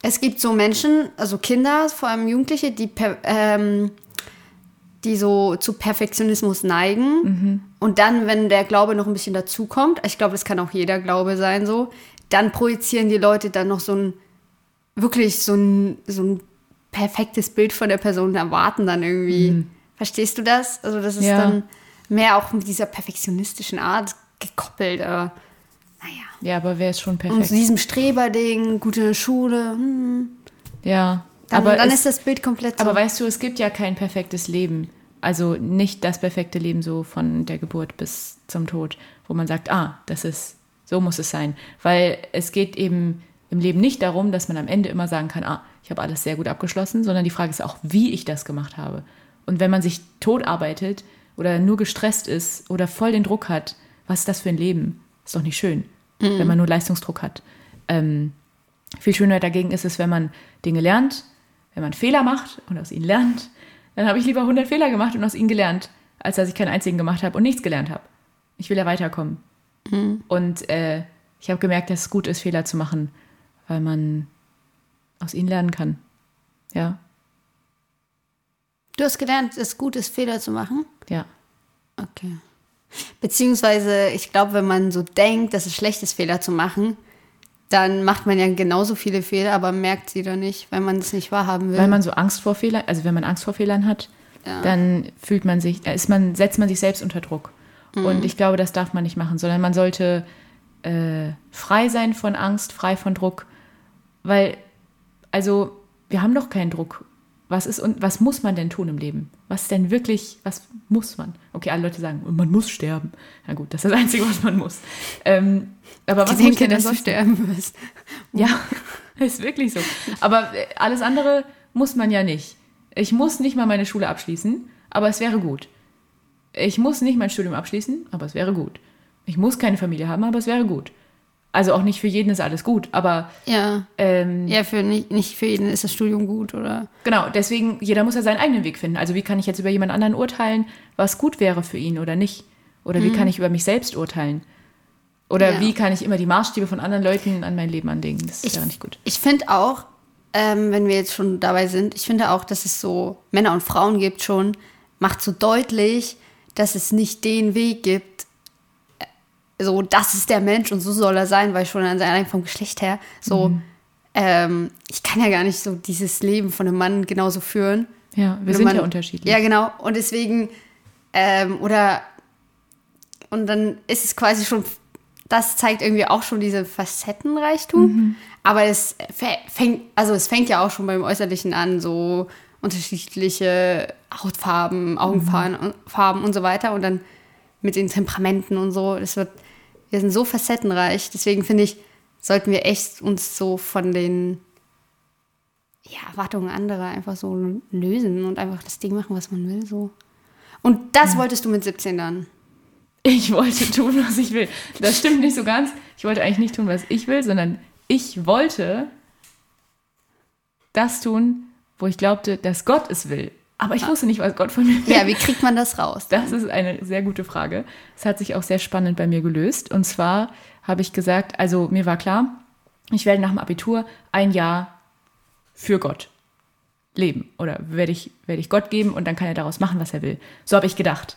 es gibt so Menschen, also Kinder, vor allem Jugendliche, die, ähm, die so zu Perfektionismus neigen. Mhm. Und dann, wenn der Glaube noch ein bisschen dazukommt, ich glaube, das kann auch jeder Glaube sein, so, dann projizieren die Leute dann noch so ein, wirklich so ein, so ein perfektes Bild von der Person und erwarten dann irgendwie. Verstehst du das? Also, das ist Mhm. Ja. dann mehr auch mit dieser perfektionistischen Art gekoppelt, aber naja. Ja, aber wer ist schon Und perfekt? zu diesem Streberding, gute Schule, hm, ja, dann, aber, dann es, ist das Bild komplett so. aber weißt du, es gibt ja kein perfektes Leben. Also nicht das perfekte Leben so von der Geburt bis zum Tod, wo man sagt, ah, das ist, so muss es sein. Weil es geht eben im Leben nicht darum, dass man am Ende immer sagen kann, ah, ich habe alles sehr gut abgeschlossen, sondern die Frage ist auch, wie ich das gemacht habe. Und wenn man sich tot arbeitet oder nur gestresst ist oder voll den Druck hat, was ist das für ein Leben? Ist doch nicht schön, wenn man nur Leistungsdruck hat. Ähm, viel schöner dagegen ist es, wenn man Dinge lernt, wenn man Fehler macht und aus ihnen lernt. Dann habe ich lieber 100 Fehler gemacht und aus ihnen gelernt, als dass ich keinen einzigen gemacht habe und nichts gelernt habe. Ich will ja weiterkommen. Und äh, ich habe gemerkt, dass es gut ist, Fehler zu machen, weil man aus ihnen lernen kann. Ja, du hast gelernt, es ist gut ist, Fehler zu machen. ja. Okay. Beziehungsweise, ich glaube, wenn man so denkt, dass es schlecht ist, Fehler zu machen, dann macht man ja genauso viele Fehler, aber merkt sie dann nicht, weil man es nicht wahrhaben will. Weil man so Angst vor Fehlern, also wenn man Angst vor Fehlern hat, Ja. dann fühlt man sich, äh, ist man, setzt man sich selbst unter Druck. Und ich glaube, das darf man nicht machen, sondern man sollte äh, frei sein von Angst, frei von Druck, weil, also, wir haben doch keinen Druck. Was ist und was muss man denn tun im Leben? Was denn wirklich, was muss man? Okay, alle Leute sagen, man muss sterben. Na gut, das ist das Einzige, was man muss. Ähm, aber was ich muss ich denke, denn dass du sterben wirst. Ja, ist wirklich so. Aber äh, alles andere muss man ja nicht. Ich muss nicht mal meine Schule abschließen, aber es wäre gut. Ich muss nicht mein Studium abschließen, aber es wäre gut. Ich muss keine Familie haben, aber es wäre gut. Also auch nicht für jeden ist alles gut, aber Ja. ähm, Ja, für nicht, nicht für jeden ist das Studium gut, oder? genau, deswegen, jeder muss ja seinen eigenen Weg finden. Also wie kann ich jetzt über jemand anderen urteilen, was gut wäre für ihn oder nicht? Oder wie kann ich über mich selbst urteilen? Oder Mhm. Ja. wie kann ich immer die Maßstäbe von anderen Leuten an mein Leben anlegen? Das Ich- wäre nicht gut. Ich finde auch, ähm, wenn wir jetzt schon dabei sind, ich finde auch, dass es so Männer und Frauen gibt schon, macht so deutlich, dass es nicht den Weg gibt, so, das ist der Mensch und so soll er sein, weil schon allein vom Geschlecht her, so, ähm, ich kann ja gar nicht so dieses Leben von einem Mann genauso führen. Ja, wir sind man- ja unterschiedlich. Ja, genau. Und deswegen, ähm, oder, und dann ist es quasi schon das zeigt irgendwie auch schon diese Facettenreichtum. Mhm. Aber es fängt, also es fängt ja auch schon beim Äußerlichen an, so unterschiedliche Hautfarben, Augenfarben mhm. Farben und so weiter. Und dann mit den Temperamenten und so. Das wird, wir sind so facettenreich. Deswegen finde ich, sollten wir echt uns so von den ja, Erwartungen anderer einfach so lösen und einfach das Ding machen, was man will. So. Und das ja. wolltest du mit 17 dann? Ich wollte tun, was ich will. Das stimmt nicht so ganz. Ich wollte eigentlich nicht tun, was ich will, sondern ich wollte das tun, wo ich glaubte, dass Gott es will. Aber ich wusste nicht, was Gott von mir will. Ja, wie kriegt man das raus? Das ist eine sehr gute Frage. Es hat sich auch sehr spannend bei mir gelöst. Und zwar habe ich gesagt, also mir war klar, ich werde nach dem Abitur ein Jahr für Gott leben. Oder werde ich, werde ich Gott geben und dann kann er daraus machen, was er will. So habe ich gedacht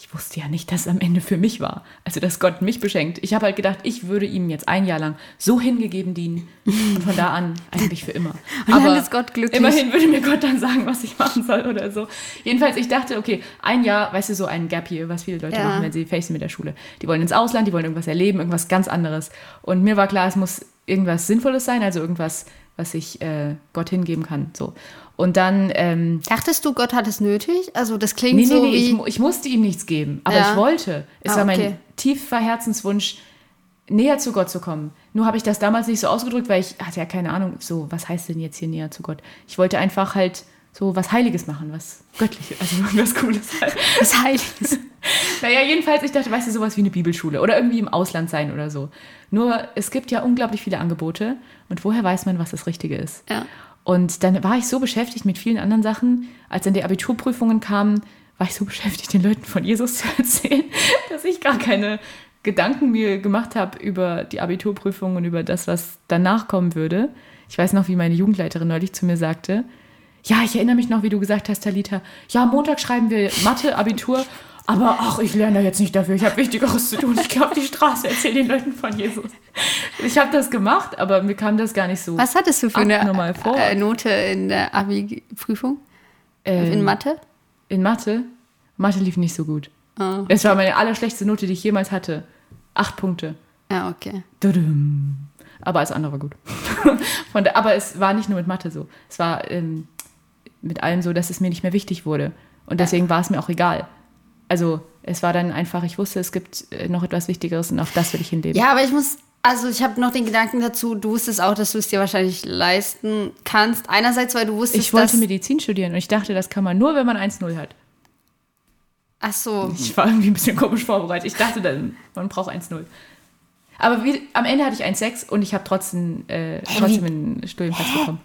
ich wusste ja nicht, dass es am Ende für mich war. Also, dass Gott mich beschenkt. Ich habe halt gedacht, ich würde ihm jetzt ein Jahr lang so hingegeben dienen und von da an eigentlich für immer. Und Aber dann ist Gott glücklich. Immerhin würde mir Gott dann sagen, was ich machen soll oder so. Jedenfalls, ich dachte, okay, ein Jahr, weißt du, so ein Gap hier, was viele Leute ja. machen, wenn sie facen mit der Schule. Die wollen ins Ausland, die wollen irgendwas erleben, irgendwas ganz anderes. Und mir war klar, es muss irgendwas Sinnvolles sein, also irgendwas, was ich äh, Gott hingeben kann. So. Und dann. Ähm, Dachtest du, Gott hat es nötig? Also, das klingt nee, so. Nee, nee, ich, ich, musste ihm nichts geben, aber ja. ich wollte. Es ah, war mein okay. tiefer Herzenswunsch, näher zu Gott zu kommen. Nur habe ich das damals nicht so ausgedrückt, weil ich hatte ja keine Ahnung, so, was heißt denn jetzt hier näher zu Gott? Ich wollte einfach halt so was Heiliges machen, was Göttliches, also was Cooles halt. Was Heiliges. naja, jedenfalls, ich dachte, weißt du, sowas wie eine Bibelschule oder irgendwie im Ausland sein oder so. Nur, es gibt ja unglaublich viele Angebote und woher weiß man, was das Richtige ist? Ja. Und dann war ich so beschäftigt mit vielen anderen Sachen. Als dann die Abiturprüfungen kamen, war ich so beschäftigt, den Leuten von Jesus zu erzählen, dass ich gar keine Gedanken mir gemacht habe über die Abiturprüfungen und über das, was danach kommen würde. Ich weiß noch, wie meine Jugendleiterin neulich zu mir sagte, ja, ich erinnere mich noch, wie du gesagt hast, Talita, ja, Montag schreiben wir Mathe, Abitur aber ach, ich lerne da jetzt nicht dafür. Ich habe Wichtigeres zu tun. Ich gehe auf die Straße, erzähle den Leuten von Jesus. Ich habe das gemacht, aber mir kam das gar nicht so. Was hattest du für eine äh, Note in der Abi-Prüfung? Ähm, in Mathe? In Mathe? Mathe lief nicht so gut. Oh. Es war meine allerschlechteste Note, die ich jemals hatte. Acht Punkte. Ja, okay. Aber alles andere war gut. Der, aber es war nicht nur mit Mathe so. Es war ähm, mit allem so, dass es mir nicht mehr wichtig wurde. Und deswegen war es mir auch egal also es war dann einfach, ich wusste, es gibt äh, noch etwas Wichtigeres und auf das will ich hinleben. Ja, aber ich muss, also ich habe noch den Gedanken dazu, du wusstest auch, dass du es dir wahrscheinlich leisten kannst. Einerseits, weil du wusstest, Ich wollte Medizin studieren und ich dachte, das kann man nur, wenn man 1-0 hat. Ach so. Ich war irgendwie ein bisschen komisch vorbereitet. Ich dachte, dann, man braucht 1-0. Aber wie, am Ende hatte ich 1,6 und ich habe trotzdem, äh, trotzdem einen Studienplatz Hä? bekommen.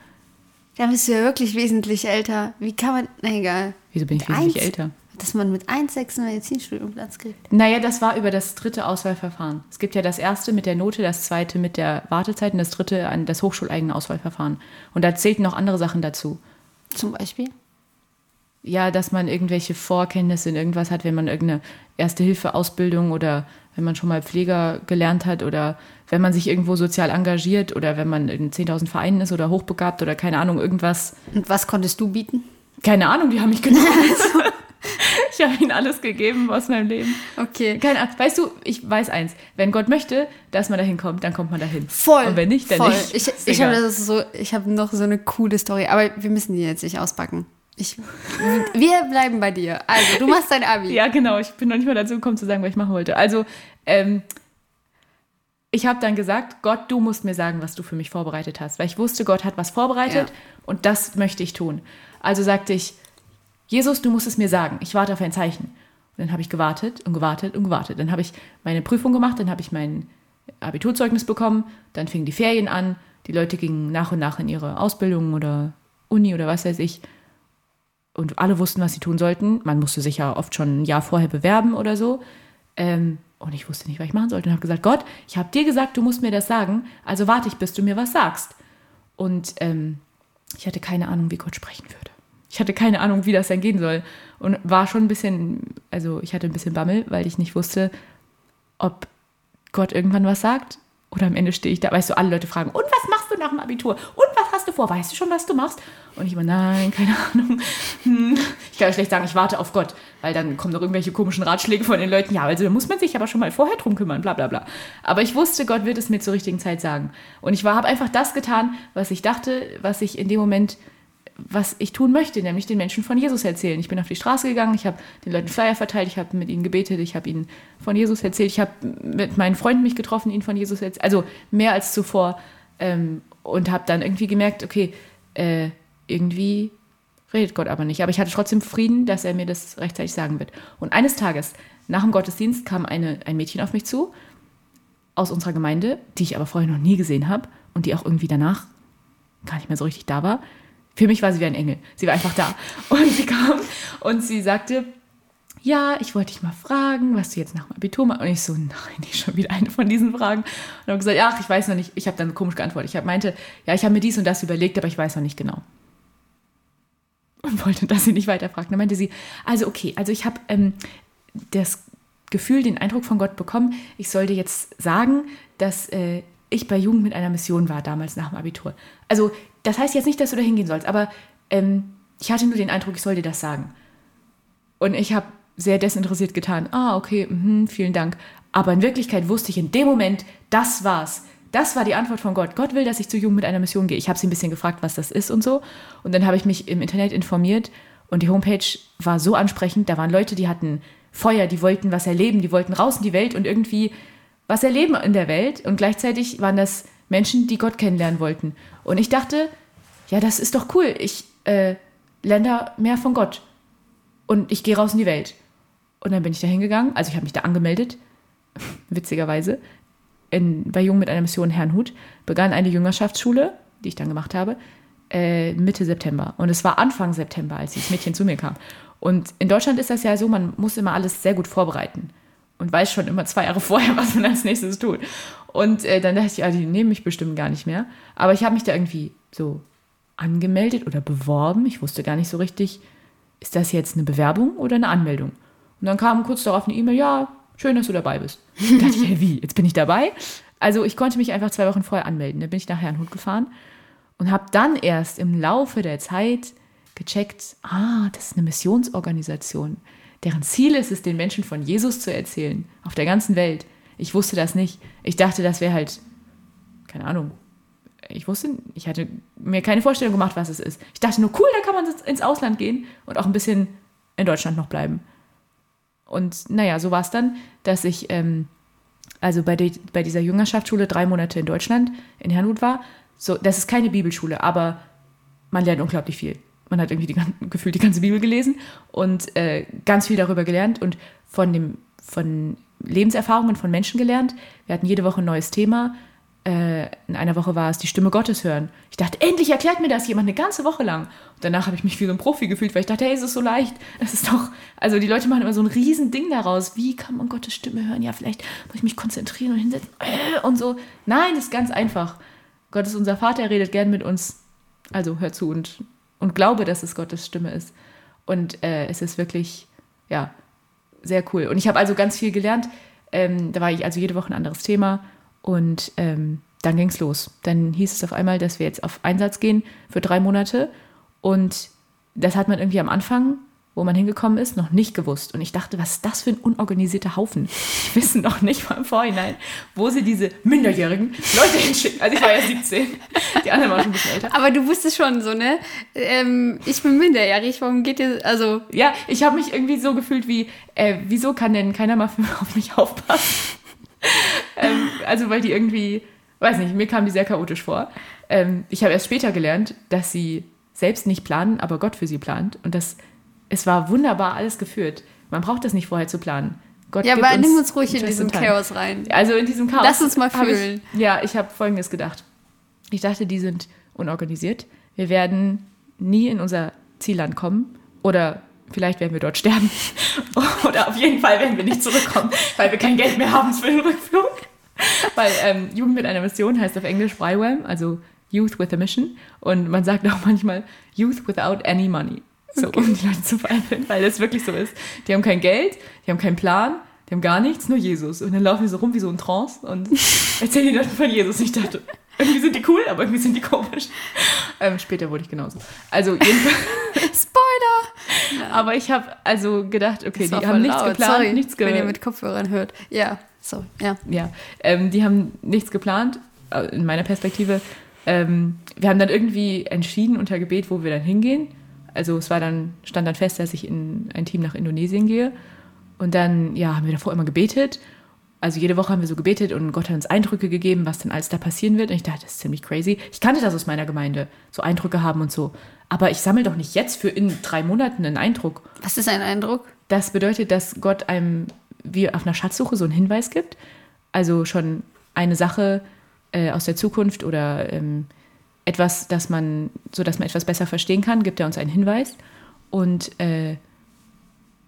Da bist du ja wirklich wesentlich älter. Wie kann man. Na egal. Wieso bin ich wesentlich älter? Dass man mit 1,6 einen Medizinstudienplatz kriegt. Naja, das war über das dritte Auswahlverfahren. Es gibt ja das erste mit der Note, das zweite mit der Wartezeit und das dritte an das hochschuleigene Auswahlverfahren. Und da zählten noch andere Sachen dazu. Zum Beispiel? Ja, dass man irgendwelche Vorkenntnisse in irgendwas hat, wenn man irgendeine Erste-Hilfe-Ausbildung oder wenn man schon mal Pfleger gelernt hat oder wenn man sich irgendwo sozial engagiert oder wenn man in 10.000 Vereinen ist oder hochbegabt oder keine Ahnung, irgendwas. Und was konntest du bieten? Keine Ahnung, die haben mich genommen. ich habe ihnen alles gegeben aus meinem Leben. Okay. Keine Ahnung. Weißt du, ich weiß eins. Wenn Gott möchte, dass man dahin kommt, dann kommt man dahin. Voll. Und wenn nicht, dann voll. nicht. Ich, ich habe so, hab noch so eine coole Story, aber wir müssen die jetzt nicht auspacken. Ich, wir bleiben bei dir. Also, du machst dein Abi. ja, genau. Ich bin noch nicht mal dazu gekommen zu sagen, was ich machen wollte. Also, ähm, ich habe dann gesagt, Gott, du musst mir sagen, was du für mich vorbereitet hast. Weil ich wusste, Gott hat was vorbereitet ja. und das möchte ich tun. Also sagte ich, Jesus, du musst es mir sagen. Ich warte auf ein Zeichen. Und dann habe ich gewartet und gewartet und gewartet. Dann habe ich meine Prüfung gemacht, dann habe ich mein Abiturzeugnis bekommen, dann fingen die Ferien an, die Leute gingen nach und nach in ihre Ausbildung oder Uni oder was weiß ich. Und alle wussten, was sie tun sollten. Man musste sich ja oft schon ein Jahr vorher bewerben oder so. Ähm, und ich wusste nicht, was ich machen sollte. Und habe gesagt, Gott, ich habe dir gesagt, du musst mir das sagen. Also warte ich, bis du mir was sagst. Und ähm, ich hatte keine Ahnung, wie Gott sprechen würde ich hatte keine Ahnung, wie das dann gehen soll. Und war schon ein bisschen, also ich hatte ein bisschen Bammel, weil ich nicht wusste, ob Gott irgendwann was sagt Oder am Ende stehe ich da, weißt du, alle Leute fragen, und was machst du nach dem Abitur? Und was hast du vor? Weißt du schon, was du machst? Und ich immer, nein, keine Ahnung. Hm. Ich kann schlecht sagen, ich warte auf Gott, weil dann kommen noch irgendwelche komischen Ratschläge von den Leuten. Ja, also da muss man sich aber schon mal vorher drum kümmern, bla bla bla. Aber ich wusste, Gott wird es mir zur richtigen Zeit sagen. Und ich habe einfach das getan, was ich dachte, was ich in dem Moment was ich tun möchte, nämlich den Menschen von Jesus erzählen. Ich bin auf die Straße gegangen, ich habe den Leuten Flyer verteilt, ich habe mit ihnen gebetet, ich habe ihnen von Jesus erzählt, ich habe mit meinen Freunden mich getroffen, ihnen von Jesus erzählt, also mehr als zuvor ähm, und habe dann irgendwie gemerkt, okay, äh, irgendwie redet Gott aber nicht. Aber ich hatte trotzdem Frieden, dass er mir das rechtzeitig sagen wird. Und eines Tages, nach dem Gottesdienst, kam eine, ein Mädchen auf mich zu, aus unserer Gemeinde, die ich aber vorher noch nie gesehen habe und die auch irgendwie danach gar nicht mehr so richtig da war. Für mich war sie wie ein Engel. Sie war einfach da. Und sie kam und sie sagte, ja, ich wollte dich mal fragen, was du jetzt nach dem Abitur machst. Und ich so, nein, nicht schon wieder eine von diesen Fragen. Und habe gesagt, ach, ich weiß noch nicht. Ich habe dann komisch geantwortet. Ich meinte, ja, ich habe mir dies und das überlegt, aber ich weiß noch nicht genau. Und wollte, dass sie nicht weiterfragt. Dann meinte sie, also okay, also ich habe ähm, das Gefühl, den Eindruck von Gott bekommen, ich sollte jetzt sagen, dass äh, ich bei Jugend mit einer Mission war, damals nach dem Abitur. Also das heißt jetzt nicht, dass du da hingehen sollst, aber ähm, ich hatte nur den Eindruck, ich soll dir das sagen. Und ich habe sehr desinteressiert getan. Ah, okay, mh, vielen Dank. Aber in Wirklichkeit wusste ich in dem Moment, das war's. Das war die Antwort von Gott. Gott will, dass ich zu Jugend mit einer Mission gehe. Ich habe sie ein bisschen gefragt, was das ist und so. Und dann habe ich mich im Internet informiert und die Homepage war so ansprechend. Da waren Leute, die hatten Feuer, die wollten was erleben, die wollten raus in die Welt und irgendwie was erleben in der Welt. Und gleichzeitig waren das Menschen, die Gott kennenlernen wollten. Und ich dachte, ja, das ist doch cool. Ich äh, lerne da mehr von Gott. Und ich gehe raus in die Welt. Und dann bin ich da hingegangen. Also ich habe mich da angemeldet, witzigerweise, in, bei Jungen mit einer Mission Herrnhut, begann eine Jüngerschaftsschule, die ich dann gemacht habe, äh, Mitte September. Und es war Anfang September, als dieses Mädchen zu mir kam. Und in Deutschland ist das ja so, man muss immer alles sehr gut vorbereiten und weiß schon immer zwei Jahre vorher, was man als nächstes tut. Und äh, dann dachte ich, ja, die nehmen mich bestimmt gar nicht mehr. Aber ich habe mich da irgendwie so angemeldet oder beworben. Ich wusste gar nicht so richtig, ist das jetzt eine Bewerbung oder eine Anmeldung? Und dann kam kurz darauf eine E-Mail, ja, schön, dass du dabei bist. Und dachte ich, hey, wie, jetzt bin ich dabei? Also ich konnte mich einfach zwei Wochen vorher anmelden. Dann bin ich nach Herrnhut gefahren und habe dann erst im Laufe der Zeit gecheckt, ah, das ist eine Missionsorganisation deren Ziel ist es, den Menschen von Jesus zu erzählen, auf der ganzen Welt. Ich wusste das nicht. Ich dachte, das wäre halt, keine Ahnung. Ich wusste, ich hatte mir keine Vorstellung gemacht, was es ist. Ich dachte nur, cool, da kann man ins Ausland gehen und auch ein bisschen in Deutschland noch bleiben. Und naja, so war es dann, dass ich ähm, also bei, die, bei dieser Jüngerschaftsschule drei Monate in Deutschland, in Herrnhut war. So, das ist keine Bibelschule, aber man lernt unglaublich viel man hat irgendwie die, gefühlt die ganze Bibel gelesen und äh, ganz viel darüber gelernt und von, dem, von Lebenserfahrungen von Menschen gelernt. Wir hatten jede Woche ein neues Thema. Äh, in einer Woche war es die Stimme Gottes hören. Ich dachte, endlich erklärt mir das jemand eine ganze Woche lang. Und danach habe ich mich wie so ein Profi gefühlt, weil ich dachte, hey, es ist so leicht. Es ist doch, also die Leute machen immer so ein riesen Ding daraus. Wie kann man Gottes Stimme hören? Ja, vielleicht muss ich mich konzentrieren und hinsetzen äh, und so. Nein, das ist ganz einfach. Gott ist unser Vater, er redet gern mit uns. Also hör zu und und glaube, dass es Gottes Stimme ist. Und äh, es ist wirklich, ja, sehr cool. Und ich habe also ganz viel gelernt. Ähm, da war ich also jede Woche ein anderes Thema. Und ähm, dann ging es los. Dann hieß es auf einmal, dass wir jetzt auf Einsatz gehen für drei Monate. Und das hat man irgendwie am Anfang wo man hingekommen ist, noch nicht gewusst. Und ich dachte, was ist das für ein unorganisierter Haufen? Die wissen noch nicht mal im Vorhinein, wo sie diese minderjährigen Leute hinschicken. Also ich war ja 17, die anderen waren schon ein bisschen älter. Aber du wusstest schon so, ne? Ähm, ich bin minderjährig, warum geht ihr, also... Ja, ich habe mich irgendwie so gefühlt wie, äh, wieso kann denn keiner mal auf mich aufpassen? ähm, also weil die irgendwie, weiß nicht, mir kam die sehr chaotisch vor. Ähm, ich habe erst später gelernt, dass sie selbst nicht planen, aber Gott für sie plant. Und das es war wunderbar alles geführt. Man braucht das nicht vorher zu planen. Gott ja, aber nimm uns ruhig in diesem Chaos rein. Also in diesem Chaos. Lass uns mal fühlen. Ich, ja, ich habe Folgendes gedacht. Ich dachte, die sind unorganisiert. Wir werden nie in unser Zielland kommen. Oder vielleicht werden wir dort sterben. Oder auf jeden Fall werden wir nicht zurückkommen, weil wir kein Geld mehr haben für den Rückflug. Weil ähm, Jugend mit einer Mission heißt auf Englisch YWAM, also Youth with a Mission. Und man sagt auch manchmal Youth without any money. So, okay. um die Leute zu verändern, weil das wirklich so ist. Die haben kein Geld, die haben keinen Plan, Die haben gar nichts, nur Jesus. Und dann laufen die so rum wie so ein Trance und erzählen die dann von Jesus. Ich dachte, irgendwie sind die cool, aber irgendwie sind die komisch. Ähm, später wurde ich genauso. Also jedenfalls. Spoiler! aber ich habe also gedacht, okay, die haben nichts laut. geplant, Sorry, nichts wenn ihr mit Kopfhörern hört. Ja, so, ja. ja, ähm, die haben nichts geplant, äh, in meiner Perspektive. Ähm, wir haben dann irgendwie entschieden unter Gebet, wo wir dann hingehen. Also es war dann, stand dann fest, dass ich in ein Team nach Indonesien gehe. Und dann, ja, haben wir davor immer gebetet. Also jede Woche haben wir so gebetet und Gott hat uns Eindrücke gegeben, was denn alles da passieren wird. Und ich dachte, das ist ziemlich crazy. Ich kannte das aus meiner Gemeinde, so Eindrücke haben und so. Aber ich sammle doch nicht jetzt für in drei Monaten einen Eindruck. Was ist ein Eindruck? Das bedeutet, dass Gott einem wie auf einer Schatzsuche so einen Hinweis gibt. Also schon eine Sache äh, aus der Zukunft oder ähm, etwas, das man, so dass man etwas besser verstehen kann, gibt er uns einen Hinweis. Und äh,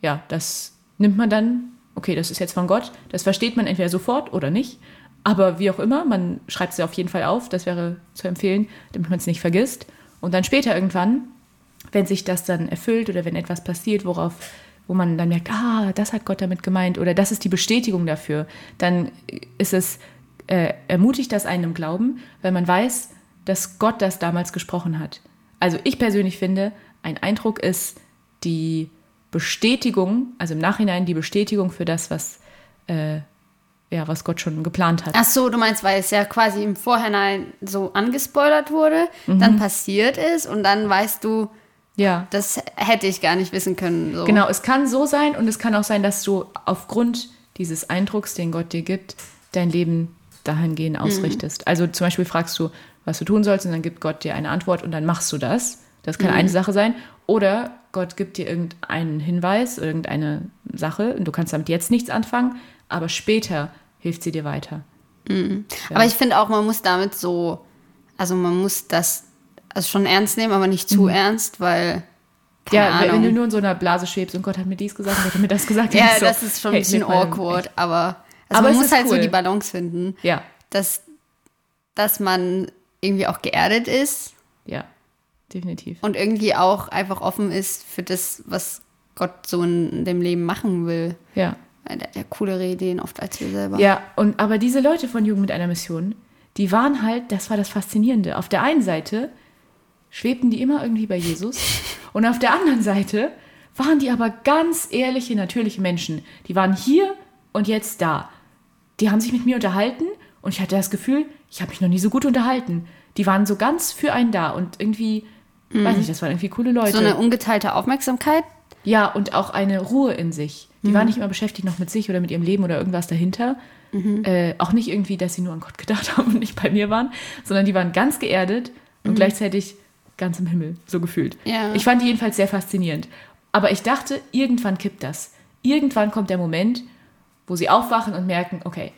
ja, das nimmt man dann, okay, das ist jetzt von Gott, das versteht man entweder sofort oder nicht. Aber wie auch immer, man schreibt es ja auf jeden Fall auf, das wäre zu empfehlen, damit man es nicht vergisst. Und dann später irgendwann, wenn sich das dann erfüllt oder wenn etwas passiert, worauf, wo man dann merkt, ah, das hat Gott damit gemeint oder das ist die Bestätigung dafür, dann ist es, äh, ermutigt das einen im Glauben, weil man weiß, dass Gott das damals gesprochen hat. Also ich persönlich finde, ein Eindruck ist die Bestätigung, also im Nachhinein die Bestätigung für das, was, äh, ja, was Gott schon geplant hat. Ach so, du meinst, weil es ja quasi im Vorhinein so angespoilert wurde, Mhm. dann passiert ist und dann weißt du, Ja. das hätte ich gar nicht wissen können. So. Genau, es kann so sein und es kann auch sein, dass du aufgrund dieses Eindrucks, den Gott dir gibt, dein Leben dahingehend ausrichtest. Also zum Beispiel fragst du, was du tun sollst und dann gibt Gott dir eine Antwort und dann machst du das. Das kann eine Sache sein. Oder Gott gibt dir irgendeinen Hinweis, irgendeine Sache und du kannst damit jetzt nichts anfangen, aber später hilft sie dir weiter. Aber ich finde auch, man muss damit so, also man muss das also schon ernst nehmen, aber nicht zu ernst, weil, Mhm. ja, wenn- Ahnung. wenn du nur in so einer Blase schwebst und Gott hat mir dies gesagt, Gott hat mir das gesagt. ja, so, das ist schon ein hey, bisschen nimm mal- awkward, aber, also Aber man muss halt so cool. die Balance finden, Ja, dass, dass man irgendwie auch geerdet ist ja, definitiv. und irgendwie auch einfach offen ist für das, was Gott so in dem Leben machen will. Ja. Weil Der hat ja coolere Ideen oft als wir selber. Ja, und aber diese Leute von Jugend mit einer Mission, die waren halt, das war das Faszinierende. Auf der einen Seite schwebten die immer irgendwie bei Jesus und auf der anderen Seite waren die aber ganz ehrliche, natürliche Menschen. Die waren hier und jetzt da. Die haben sich mit mir unterhalten und ich hatte das Gefühl, ich habe mich noch nie so gut unterhalten. Die waren so ganz für einen da und irgendwie, weiß nicht, das waren irgendwie coole Leute. So eine ungeteilte Aufmerksamkeit. Ja, und auch eine Ruhe in sich. Die waren nicht immer beschäftigt noch mit sich oder mit ihrem Leben oder irgendwas dahinter. Äh, auch nicht irgendwie, dass sie nur an Gott gedacht haben und nicht bei mir waren, sondern die waren ganz geerdet und gleichzeitig ganz im Himmel, so gefühlt. Ja. Ich fand die jedenfalls sehr faszinierend. Aber ich dachte, irgendwann kippt das. Irgendwann kommt der Moment, wo sie aufwachen und merken, okay,